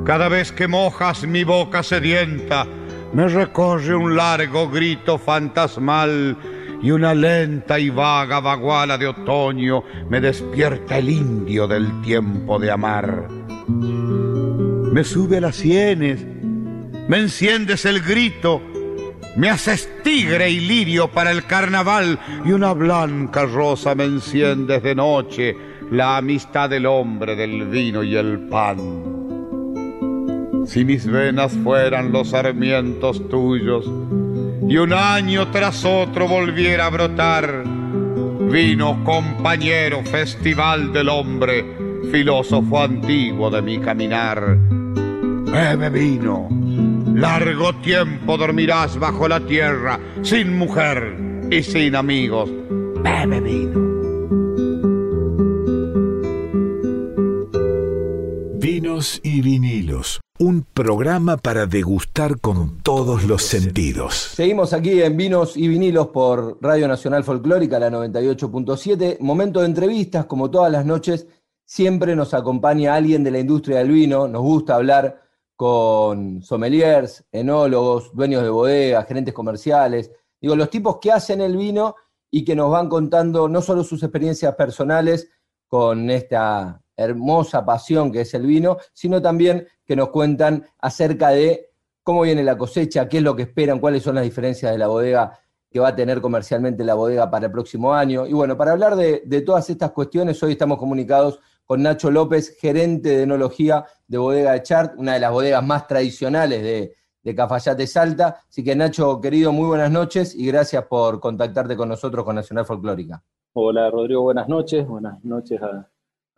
cada vez que mojas mi boca sedienta, me recorre un largo grito fantasmal y una lenta y vaga vaguala de otoño me despierta el indio del tiempo de amar. Me sube a las sienes, me enciendes el grito, me haces tigre y lirio para el carnaval y una blanca rosa me enciendes de noche la amistad del hombre, del vino y el pan. Si mis venas fueran los sarmientos tuyos y un año tras otro volviera a brotar, vino compañero, festival del hombre, filósofo antiguo de mi caminar. Bebe vino, largo tiempo dormirás bajo la tierra, sin mujer y sin amigos. Bebe vino. Vinos y vinilos, un programa para degustar con todos los sentidos. Seguimos aquí en Vinos y Vinilos por Radio Nacional Folclórica, la 98.7. Momento de entrevistas, como todas las noches, siempre nos acompaña alguien de la industria del vino. Nos gusta hablar con sommeliers, enólogos, dueños de bodegas, gerentes comerciales, digo, los tipos que hacen el vino y que nos van contando no solo sus experiencias personales con esta hermosa pasión que es el vino, sino también que nos cuentan acerca de cómo viene la cosecha, qué es lo que esperan, cuáles son las diferencias de la bodega que va a tener comercialmente la bodega para el próximo año. Y bueno, para hablar de, todas estas cuestiones, hoy estamos comunicados con Nacho López, gerente de enología de Bodega de Chart, una de las bodegas más tradicionales de, de Cafayate Salta. Así que Nacho, querido, muy buenas noches y gracias por contactarte con nosotros con Nacional Folclórica. Hola Rodrigo, buenas noches, buenas noches a,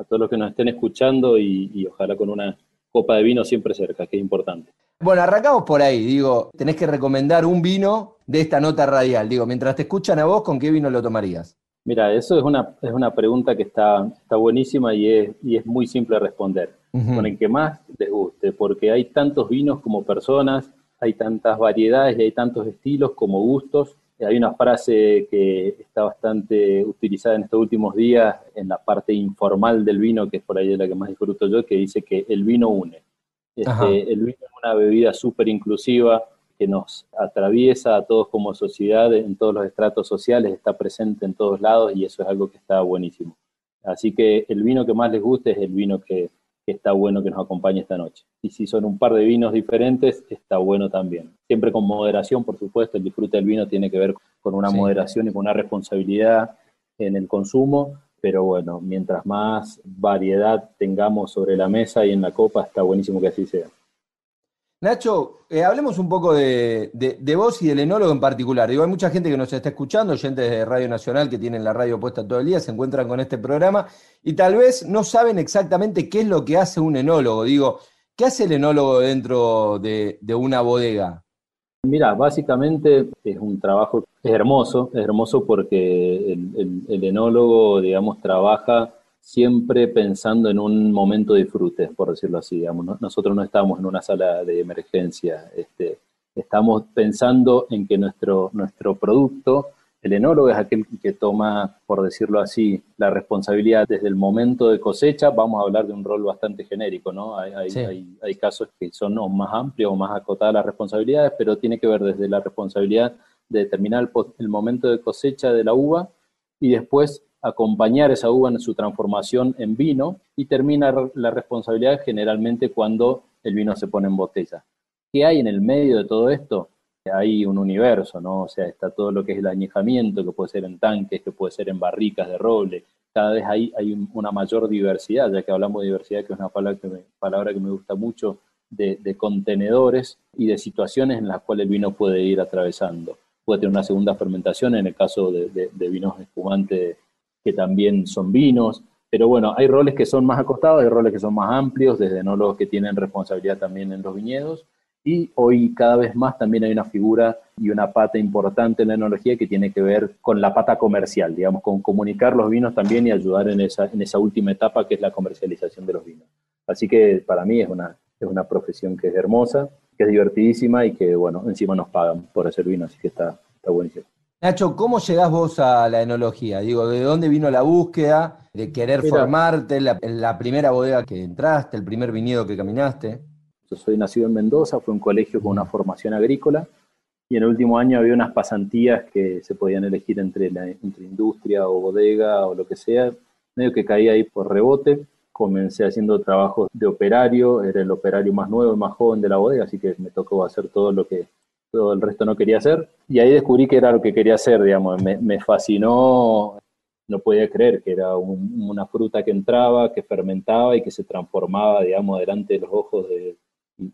todos los que nos estén escuchando y, ojalá con una copa de vino siempre cerca, que es importante. Bueno, arrancamos por ahí, digo, tenés que recomendar un vino de esta nota radial. Digo, mientras te escuchan a vos, ¿con qué vino lo tomarías? Mira, eso es una, es una pregunta que está, está buenísima y es, y es muy simple de responder. Con el que más les guste, porque hay tantos vinos como personas, hay tantas variedades y hay tantos estilos como gustos. Hay una frase que está bastante utilizada en estos últimos días en la parte informal del vino, que es por ahí de la que más disfruto yo, que dice que el vino une. Este, el vino es una bebida súper inclusiva que nos atraviesa a todos como sociedad en todos los estratos sociales, está presente en todos lados y eso es algo que está buenísimo. Así que el vino que más les guste es el vino que, está bueno que nos acompañe esta noche. Y si son un par de vinos diferentes, está bueno también. Siempre con moderación, por supuesto, el disfrute del vino tiene que ver con una moderación y con una responsabilidad en el consumo, pero bueno, mientras más variedad tengamos sobre la mesa y en la copa, está buenísimo que así sea. Nacho, eh, hablemos un poco de, vos y del enólogo en particular. Digo, hay mucha gente que nos está escuchando, oyentes de Radio Nacional que tienen la radio puesta todo el día, se encuentran con este programa y tal vez no saben exactamente qué es lo que hace un enólogo. Digo, ¿qué hace el enólogo dentro de, una bodega? Mira, básicamente es un trabajo, hermoso, es hermoso porque el enólogo, digamos, trabaja siempre pensando en un momento de disfrute, por decirlo así. Digamos. Nosotros no estamos en una sala de emergencia, este, estamos pensando en que nuestro, nuestro producto, el enólogo es aquel que toma, por decirlo así, la responsabilidad desde el momento de cosecha. Vamos a hablar de un rol bastante genérico, ¿no? Hay, hay, hay, casos que son más amplios o más acotadas las responsabilidades, pero tiene que ver desde la responsabilidad de determinar el, el momento de cosecha de la uva y después acompañar esa uva en su transformación en vino y termina la responsabilidad generalmente cuando el vino se pone en botella. ¿Qué hay en el medio de todo esto? Hay un universo, ¿no? O sea, está todo lo que es el añejamiento, que puede ser en tanques, que puede ser en barricas de roble. Cada vez hay, hay una mayor diversidad, ya que hablamos de diversidad, que es una palabra que me, palabra que me gusta mucho, de, contenedores y de situaciones en las cuales el vino puede ir atravesando. Puede tener una segunda fermentación en el caso de, de vinos espumantes que también son vinos, pero bueno, hay roles que son más acostados, hay roles que son más amplios, desde enólogos que tienen responsabilidad también en los viñedos, y hoy cada vez más también hay una figura y una pata importante en la enología que tiene que ver con la pata comercial, digamos, con comunicar los vinos también y ayudar en esa, en esa última etapa que es la comercialización de los vinos. Así que para mí es una, es una profesión que es hermosa, que es divertidísima y que, bueno, encima nos pagan por hacer vino, así que está, está buenísimo. Nacho, ¿cómo llegás vos a la enología? Digo, ¿de dónde vino la búsqueda de querer formarte, la, la primera bodega que entraste, el primer viñedo que caminaste? Yo soy nacido en Mendoza, fue un colegio con una formación agrícola y en el último año había unas pasantías que se podían elegir entre, la, entre industria o bodega o lo que sea. Medio que caí ahí por rebote, comencé haciendo trabajos de operario, era el operario más nuevo y más joven de la bodega, así que me tocó hacer todo lo que todo el resto no quería hacer. Y ahí descubrí que era lo que quería hacer, digamos, me, fascinó no podía creer que era una fruta que entraba, que fermentaba y que se transformaba, digamos, delante de los ojos de,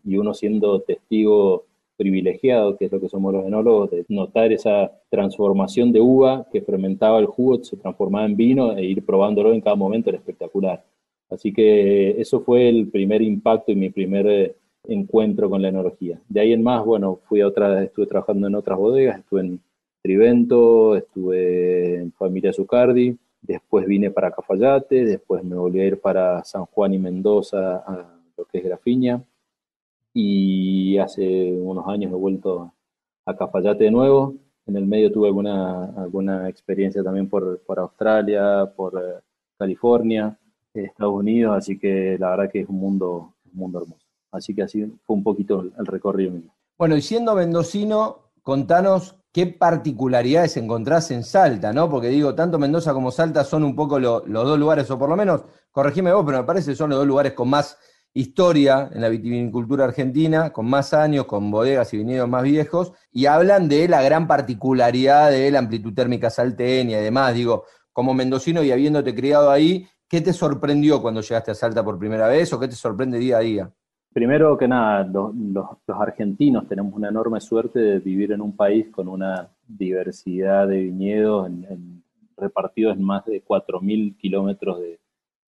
y uno siendo testigo privilegiado, que es lo que somos los enólogos, de notar esa transformación de uva que fermentaba el jugo, se transformaba en vino e ir probándolo en cada momento era espectacular. Así que eso fue el primer impacto y mi primer encuentro con la enología. De ahí en más, bueno, fui a otra, estuve trabajando en otras bodegas, estuve en Trivento, estuve en Familia Zucardi, después vine para Cafayate, después me volví a ir para San Juan y Mendoza, a lo que es Grafiña, y hace unos años he vuelto a Cafayate de nuevo. En el medio tuve alguna, alguna experiencia también por, por Australia, por eh, California, Estados Unidos, así que la verdad que es un mundo, un mundo hermoso. Así que así fue un poquito el, recorrido mío. Bueno, y siendo mendocino, contanos qué particularidades encontrás en Salta, ¿no? Porque digo, tanto Mendoza como Salta son un poco los dos lugares, o por lo menos, corregime vos, pero me parece que son los dos lugares con más historia en la vitivinicultura argentina, con más años, con bodegas y viñedos más viejos, y hablan de la gran particularidad de la amplitud térmica salteña y demás. Digo, como mendocino y habiéndote criado ahí, ¿qué te sorprendió cuando llegaste a Salta por primera vez o qué te sorprende día a día? Primero que nada, los, argentinos tenemos una enorme suerte de vivir en un país con una diversidad de viñedos repartidos en más de 4.000 kilómetros de,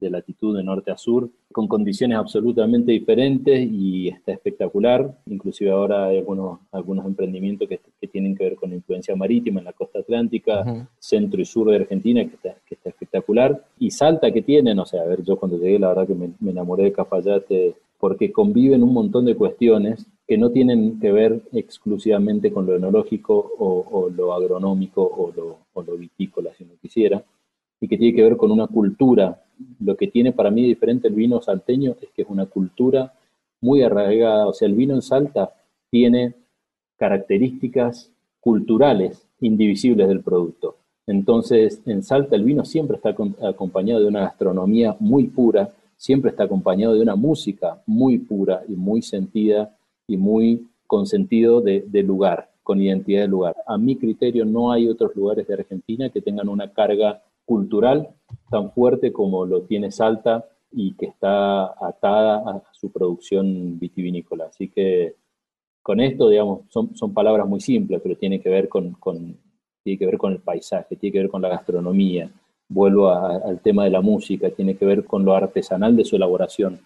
de latitud de norte a sur, con condiciones absolutamente diferentes y está espectacular. Inclusive ahora hay algunos, algunos emprendimientos que, que tienen que ver con influencia marítima en la costa atlántica, centro y sur de Argentina, que está, que está espectacular. Y Salta que tienen, o sea, a ver, yo cuando llegué la verdad que me, enamoré de Cafayate porque conviven un montón de cuestiones que no tienen que ver exclusivamente con lo enológico o, lo agronómico o lo, vitícola, si uno quisiera, y que tiene que ver con una cultura lo que tiene para mí diferente el vino salteño es que es una cultura muy arraigada, o sea, el vino en Salta tiene características culturales indivisibles del producto. Entonces, en Salta el vino siempre está acompañado de una gastronomía muy pura, siempre está acompañado de una música muy pura y muy sentida y muy con sentido de, lugar, con identidad de lugar. A mi criterio no hay otros lugares de Argentina que tengan una carga cultural tan fuerte como lo tiene Salta y que está atada a su producción vitivinícola. Así que con esto, digamos, son, son palabras muy simples, pero tiene que, ver con, tiene que ver con el paisaje, tiene que ver con la gastronomía. Vuelvo al tema de la música, tiene que ver con lo artesanal de su elaboración.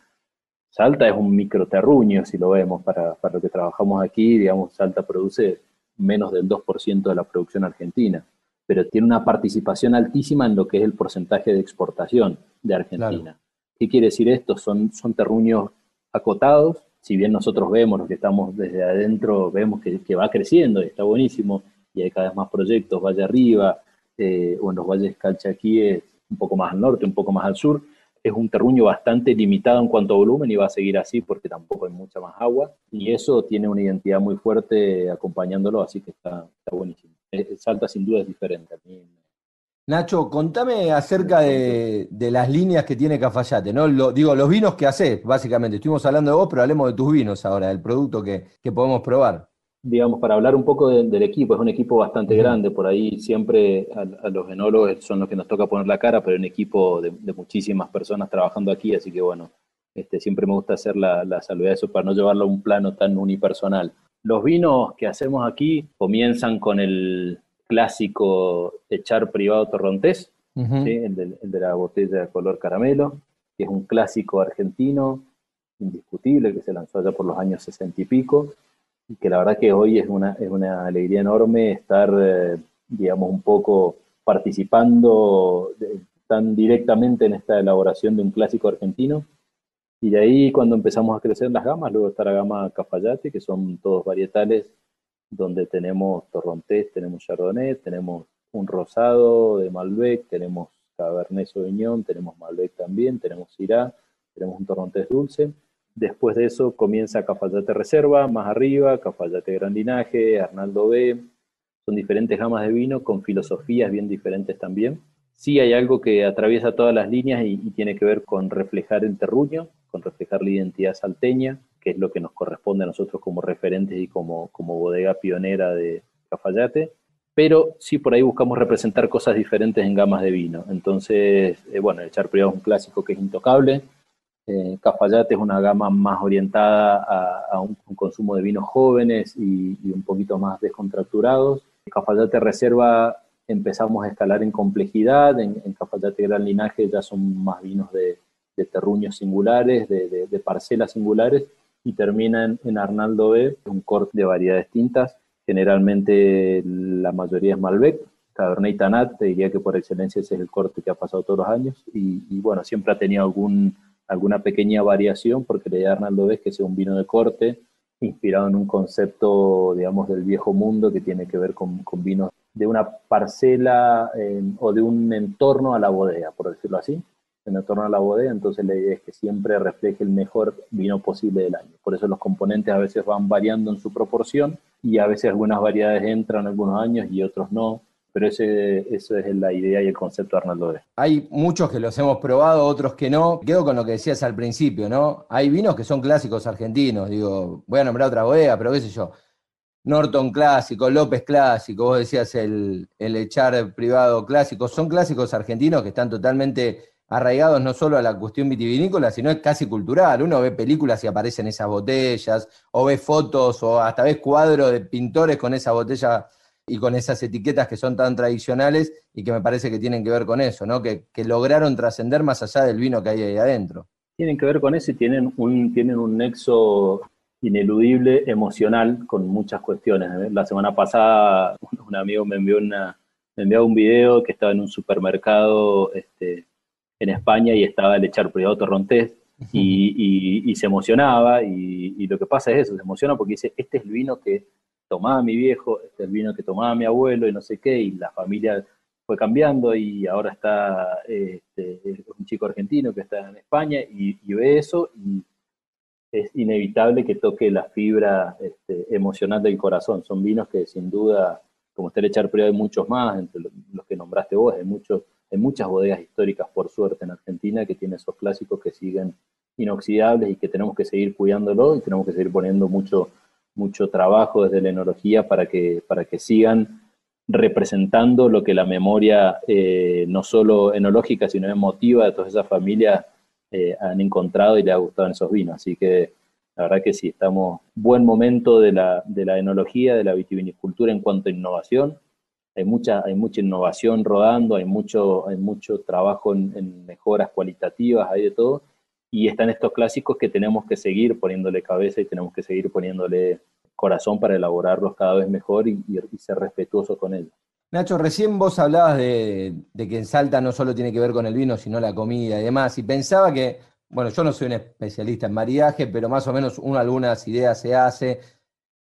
Salta es un microterruño, si lo vemos, para, para lo que trabajamos aquí, digamos, Salta produce menos del 2% de la producción argentina pero tiene una participación altísima en lo que es el porcentaje de exportación de Argentina. ¿Qué quiere decir esto? Son, son terruños acotados, si bien nosotros vemos, los que estamos desde adentro, vemos que, que va creciendo y está buenísimo, y hay cada vez más proyectos, Valle Arriba, eh, o en los valles Calchaquíes, un poco más al norte, un poco más al sur, es un terruño bastante limitado en cuanto a volumen y va a seguir así porque tampoco hay mucha más agua, y eso tiene una identidad muy fuerte acompañándolo, así que está, está buenísimo. Eh, Salta sin duda es diferente. Nacho, contame acerca de, las líneas que tiene Cafayate, ¿no? Digo, los vinos que haces, básicamente. Estuvimos hablando de vos, pero hablemos de tus vinos ahora, del producto que, podemos probar. Digamos, para hablar un poco del equipo, es un equipo bastante grande, por ahí siempre a, los enólogos son los que nos toca poner la cara, pero un equipo de, muchísimas personas trabajando aquí, así que bueno, este, siempre me gusta hacer la, la salvedad de eso para no llevarlo a un plano tan unipersonal. Los vinos que hacemos aquí comienzan con el clásico echar privado torrontés, el, de, la botella de color caramelo, que es un clásico argentino indiscutible que se lanzó allá por los años sesenta y pico que la verdad que hoy es una, es una alegría enorme estar, eh, digamos, un poco participando tan directamente en esta elaboración de un clásico argentino y de ahí cuando empezamos a crecer las gamas, luego está la gama Cafayate, que son todos varietales donde tenemos Torrontés, tenemos Chardonnay, tenemos un rosado de Malbec, tenemos Cabernet Sauvignon, tenemos Malbec también, tenemos Syrah, tenemos un Torrontés dulce. Después de eso comienza Cafayate Reserva, más arriba, Cafayate Gran Linaje, Arnaldo B. Son diferentes gamas de vino con filosofías bien diferentes también. Sí hay algo que atraviesa todas las líneas y, tiene que ver con reflejar el terruño, con reflejar la identidad salteña, que es lo que nos corresponde a nosotros como referentes y como, como bodega pionera de Cafayate. pero sí por ahí buscamos representar cosas diferentes en gamas de vino. Entonces, eh, bueno, el Privado es un clásico que es intocable. Eh, Cafayate es una gama más orientada a, un, consumo de vinos jóvenes y, un poquito más descontracturados. Cafayate Reserva empezamos a escalar en complejidad. En, Cafayate Gran Linaje ya son más vinos de, terruños singulares, de, parcelas singulares, y terminan en Arnaldo B, un corte de variedades distintas Generalmente la mayoría es Malbec, Cabernet y Tanat, te diría que por excelencia ese es el corte que ha pasado todos los años. Y, bueno, siempre ha tenido algún, alguna pequeña variación, porque la idea de Arnaldo es que sea un vino de corte, inspirado en un concepto, digamos, del viejo mundo que tiene que ver con, vinos de una parcela o de un entorno a la bodega, por decirlo así en torno a la bodega, entonces la idea es que siempre refleje el mejor vino posible del año. Por eso los componentes a veces van variando en su proporción y a veces algunas variedades entran algunos años y otros no, pero ese, eso es la idea y el concepto de Arnaldo Hay muchos que los hemos probado, otros que no. Quedo con lo que decías al principio, ¿no? Hay vinos que son clásicos argentinos, digo, voy a nombrar otra bodega, pero qué sé yo. Norton clásico, López clásico, vos decías el, el echar privado clásico, son clásicos argentinos que están totalmente arraigados no solo a la cuestión vitivinícola, sino es casi cultural. Uno ve películas y aparecen esas botellas, o ve fotos, o hasta ves cuadros de pintores con esa botella y con esas etiquetas que son tan tradicionales y que me parece que tienen que ver con eso, ¿no? Que, lograron trascender más allá del vino que hay ahí adentro. Tienen que ver con eso y tienen un, tienen un nexo ineludible emocional con muchas cuestiones. La semana pasada un amigo me envió una me envió un video que estaba en un supermercado este, en España y estaba el echar privado torrontés y, se emocionaba y, lo que pasa es eso, se emociona porque dice, este es el vino que tomaba mi viejo, este el vino que tomaba mi abuelo y no sé qué, y la familia fue cambiando y ahora está este, un chico argentino que está en España y, ve eso y es inevitable que toque la fibra este, emocional del corazón. Son vinos que sin duda, como está el echar hay muchos más, entre los que nombraste vos, hay muchos hay muchas bodegas históricas, por suerte, en Argentina que tienen esos clásicos que siguen inoxidables y que tenemos que seguir cuidándolo y tenemos que seguir poniendo mucho, mucho trabajo desde la enología para que, para que sigan representando lo que la memoria, eh, no solo enológica, sino emotiva de todas esas familias eh, han encontrado y les ha gustado en esos vinos. Así que la verdad que sí, estamos buen momento de la, de la enología, de la vitivinicultura en cuanto a innovación hay mucha, hay mucha innovación rodando, hay mucho, hay mucho trabajo en, mejoras cualitativas, hay de todo, y están estos clásicos que tenemos que seguir poniéndole cabeza y tenemos que seguir poniéndole corazón para elaborarlos cada vez mejor y, ser respetuosos con ellos. Nacho, recién vos hablabas de, que en Salta no solo tiene que ver con el vino, sino la comida y demás, y pensaba que, bueno, yo no soy un especialista en maridaje, pero más o menos uno algunas ideas se hace,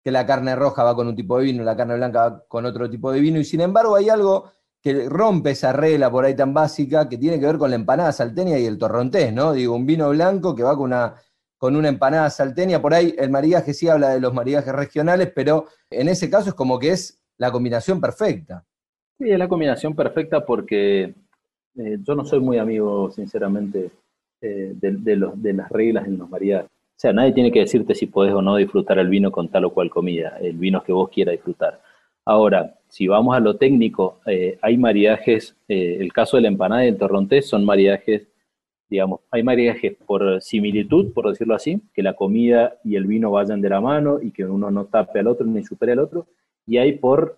que la carne roja va con un tipo de vino, la carne blanca va con otro tipo de vino, y sin embargo hay algo que rompe esa regla por ahí tan básica que tiene que ver con la empanada salteña y el torrontés, ¿no? Digo, un vino blanco que va con una, con una empanada salteña, por ahí el maridaje sí habla de los maridajes regionales, pero en ese caso es como que es la combinación perfecta. Sí, es la combinación perfecta porque eh, yo no soy muy amigo, sinceramente, eh, de, los, de las reglas en los maridajes. O sea, nadie tiene que decirte si podés o no disfrutar el vino con tal o cual comida, el vino que vos quieras disfrutar. Ahora, si vamos a lo técnico, eh, hay maridajes, eh, el caso de la empanada y el torrontés son maridajes, digamos, hay maridajes por similitud, por decirlo así, que la comida y el vino vayan de la mano y que uno no tape al otro ni supere al otro, y hay por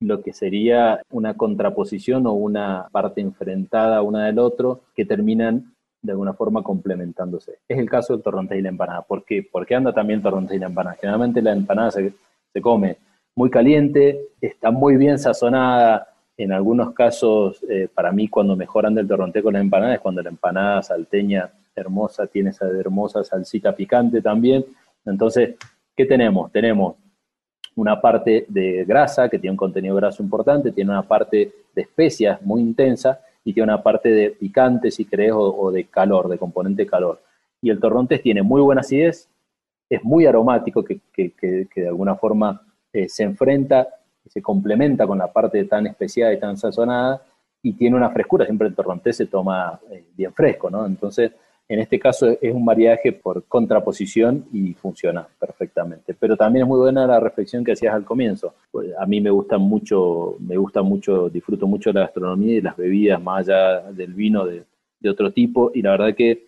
lo que sería una contraposición o una parte enfrentada una del otro que terminan de alguna forma complementándose. Es el caso del torrontés y la empanada. ¿Por qué? Porque anda también el torrontés y la empanada. Generalmente la empanada se, come muy caliente, está muy bien sazonada. En algunos casos, eh, para mí, cuando mejoran del torrontés con la empanada es cuando la empanada salteña hermosa tiene esa hermosa salsita picante también. Entonces, ¿qué tenemos? Tenemos una parte de grasa que tiene un contenido graso importante, tiene una parte de especias muy intensa y tiene una parte de picante, si crees, o, de calor, de componente calor. Y el torrontés tiene muy buena acidez, es muy aromático, que, de alguna forma se enfrenta, se complementa con la parte tan especial y tan sazonada, y tiene una frescura, siempre el torrontés se toma eh, bien fresco, ¿no? Entonces, En este caso es un mariaje por contraposición y funciona perfectamente. Pero también es muy buena la reflexión que hacías al comienzo. A mí me gusta mucho, me gusta mucho, disfruto mucho la gastronomía y las bebidas más allá del vino de, otro tipo. Y la verdad que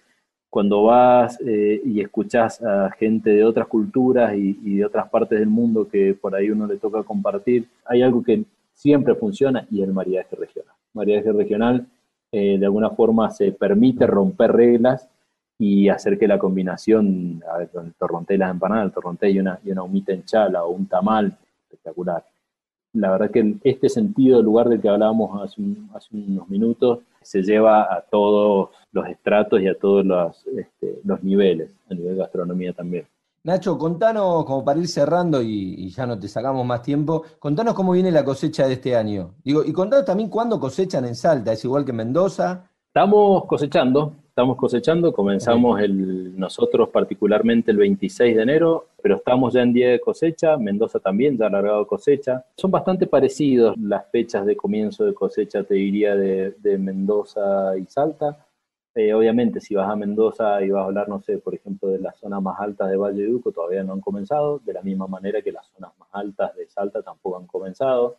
cuando vas eh, y escuchas a gente de otras culturas y, y, de otras partes del mundo que por ahí uno le toca compartir, hay algo que siempre funciona y es el mariaje regional. Mariaje regional eh, de alguna forma se permite romper reglas y hacer que la combinación, a ver, el torronté y las empanadas, el torronté y una, y una humita en chala o un tamal, espectacular. La verdad que este sentido, el lugar del que hablábamos hace, unos minutos, se lleva a todos los estratos y a todos los, este, los niveles, a nivel gastronomía también. Nacho, contanos, como para ir cerrando y, ya no te sacamos más tiempo, contanos cómo viene la cosecha de este año. Digo, y contanos también cuándo cosechan en Salta, ¿es igual que en Mendoza? Estamos cosechando, estamos cosechando, comenzamos el, nosotros particularmente el 26 de enero, pero estamos ya en día de cosecha, Mendoza también ya ha alargado cosecha. Son bastante parecidos las fechas de comienzo de cosecha, te diría, de Mendoza y Salta eh, obviamente, si vas a Mendoza y vas a hablar, no sé, por ejemplo, de las zonas más altas de Valle de Duco, todavía no han comenzado, de la misma manera que las zonas más altas de Salta tampoco han comenzado.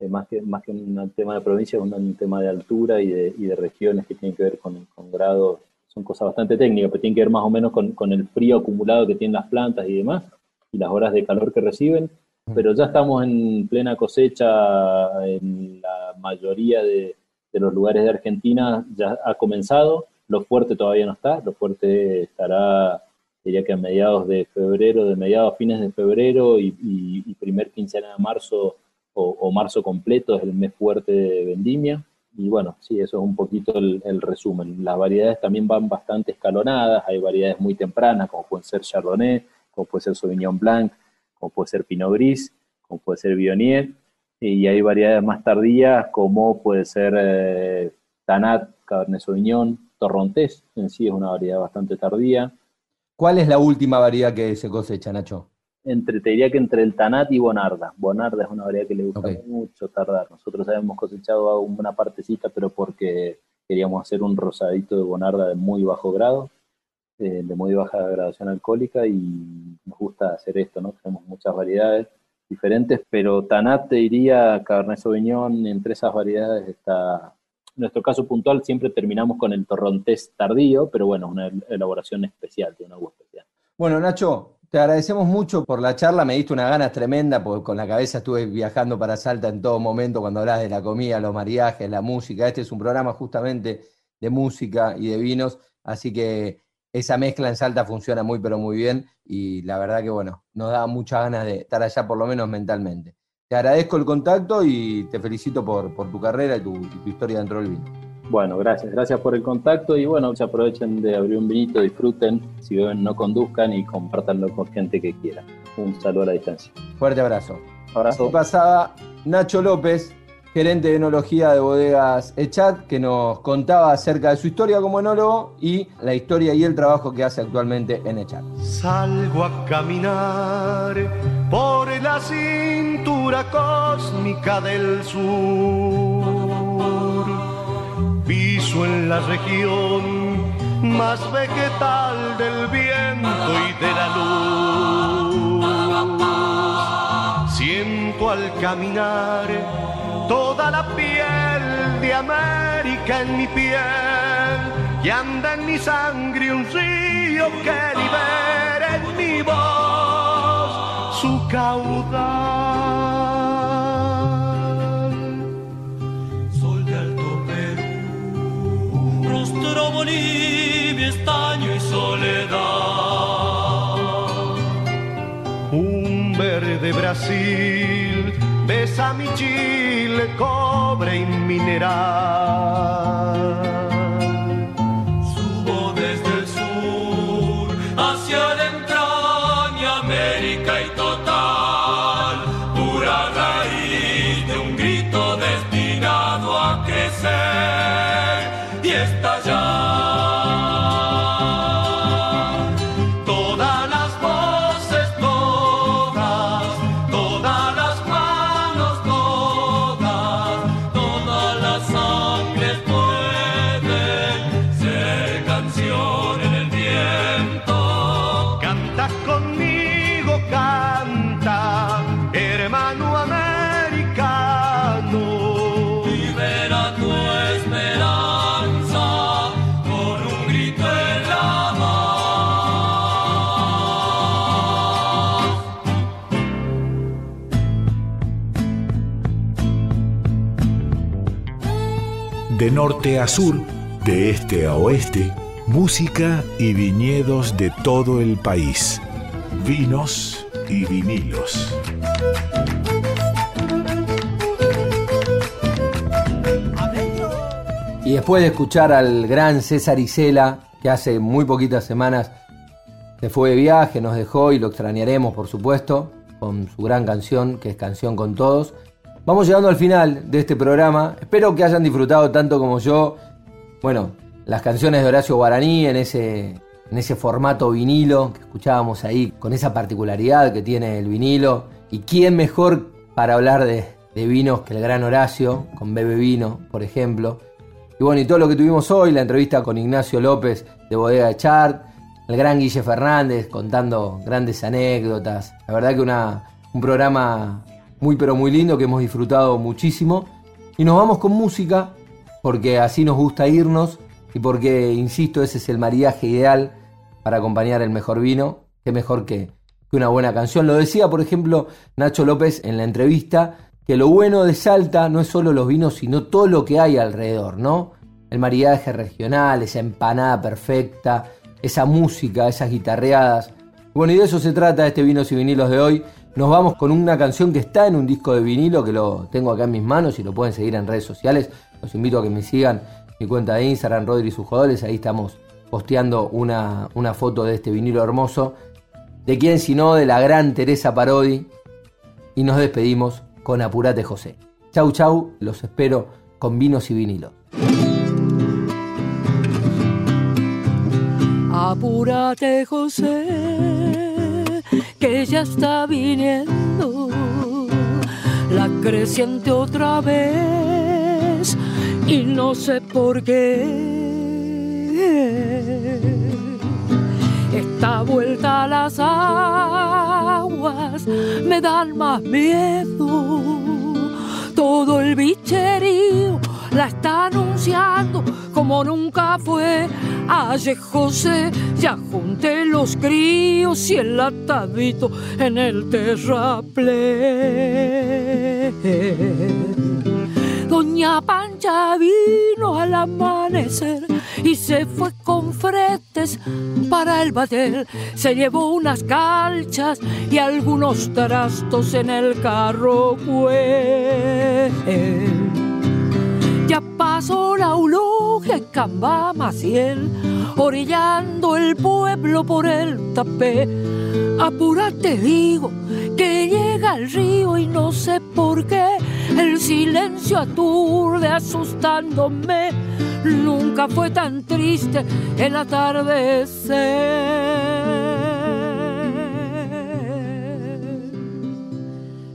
Eh, más, que, más que un tema de provincia, es un, tema de altura y de, y de, regiones que tienen que ver con, con, grados, son cosas bastante técnicas, pero tienen que ver más o menos con, con el frío acumulado que tienen las plantas y demás, y las horas de calor que reciben. Pero ya estamos en plena cosecha en la mayoría de, de los lugares de Argentina, ya ha comenzado. Lo fuerte todavía no está, lo fuerte estará, diría que a mediados de febrero, de mediados a fines de febrero y, primer quincena de marzo o, marzo completo es el mes fuerte de vendimia. Y bueno, sí, eso es un poquito el, resumen. Las variedades también van bastante escalonadas, hay variedades muy tempranas, como pueden ser Chardonnay, como puede ser Sauvignon Blanc, como puede ser Pinot Gris, como puede ser Viognier, y hay variedades más tardías, como puede ser eh, Tanat, Cabernet Sauvignon, torrontés en sí es una variedad bastante tardía. ¿Cuál es la última variedad que se cosecha, Nacho? Entre, te diría que entre el Tanat y Bonarda. Bonarda es una variedad que le gusta mucho tardar. Nosotros habíamos cosechado una partecita, pero porque queríamos hacer un rosadito de Bonarda de muy bajo grado, eh, de muy baja graduación alcohólica, y nos gusta hacer esto, ¿no? Tenemos muchas variedades diferentes, pero Tanat te diría, Cabernet Sauvignon, entre esas variedades está en nuestro caso puntual siempre terminamos con el torrontés tardío, pero bueno, una elaboración especial, tiene una agua especial. Bueno, Nacho, te agradecemos mucho por la charla, me diste una ganas tremenda, porque con la cabeza estuve viajando para Salta en todo momento cuando hablas de la comida, los mariajes, la música. Este es un programa justamente de música y de vinos, así que esa mezcla en Salta funciona muy, pero muy bien y la verdad que, bueno, nos da muchas ganas de estar allá por lo menos mentalmente. Te agradezco el contacto y te felicito por, tu carrera y tu, historia dentro del vino. Bueno, gracias, gracias por el contacto y bueno, se aprovechen de abrir un vinito, disfruten, si beben no conduzcan y compártanlo con gente que quiera. Un saludo a la distancia. Fuerte abrazo. Abrazo. pasaba Nacho López, gerente de enología de bodegas Echat, que nos contaba acerca de su historia como enólogo y la historia y el trabajo que hace actualmente en Echat. Salgo a caminar por la cintura cósmica del sur. Piso en la región más vegetal del viento y de la luz. Siento al caminar toda la piel de América en mi piel y anda en mi sangre un río que libera en mi voz su caudal. Verde Brasil besa mi chile, cobre y mineral. De norte a sur, de este a oeste, música y viñedos de todo el país. Vinos y vinilos. Y después de escuchar al gran César Isela, que hace muy poquitas semanas se fue de viaje, nos dejó y lo extrañaremos, por supuesto, con su gran canción, que es Canción con Todos. Vamos llegando al final de este programa. Espero que hayan disfrutado tanto como yo. Bueno, las canciones de Horacio Guaraní en ese, en ese formato vinilo que escuchábamos ahí, con esa particularidad que tiene el vinilo. ¿Y quién mejor para hablar de, vinos que el gran Horacio, con Bebe Vino, por ejemplo? Y bueno, y todo lo que tuvimos hoy, la entrevista con Ignacio López de Bodega de Chart, el gran Guille Fernández contando grandes anécdotas. La verdad que una, un programa muy pero muy lindo que hemos disfrutado muchísimo. Y nos vamos con música porque así nos gusta irnos y porque, insisto, ese es el mariaje ideal para acompañar el mejor vino. Qué mejor que, que una buena canción. Lo decía, por ejemplo, Nacho López en la entrevista que lo bueno de Salta no es solo los vinos, sino todo lo que hay alrededor, ¿no? El maridaje regional, esa empanada perfecta, esa música, esas guitarreadas. Bueno, y de eso se trata este Vinos y Vinilos de hoy. Nos vamos con una canción que está en un disco de vinilo, que lo tengo acá en mis manos y lo pueden seguir en redes sociales. Los invito a que me sigan mi cuenta de Instagram, Rodri y sus jugadores. Ahí estamos posteando una, una foto de este vinilo hermoso. ¿De quién sino de la gran Teresa Parodi? Y nos despedimos con Apurate José. Chau, chau, los espero con vinos y vinilos. Apúrate José, que ya está viniendo la creciente otra vez y no sé por qué. Esta vuelta a las aguas me dan más miedo. Todo el bicherío la está anunciando como nunca fue. Ayer José ya junté los críos y el atadito en el terraplén. Doña Pancha vino al amanecer y se fue con fretes para el batel. Se llevó unas calchas y algunos trastos en el carro. Ya pasó la eulogia en Camba Maciel, orillando el pueblo por el tapé. Apúrate, digo, que llega el río y no sé por qué el silencio aturde asustándome. Nunca fue tan triste el atardecer.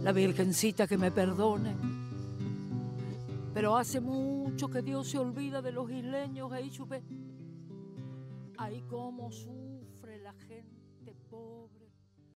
La Virgencita que me perdone. Pero hace mucho que Dios se olvida de los isleños, ahí chupé. Ahí como su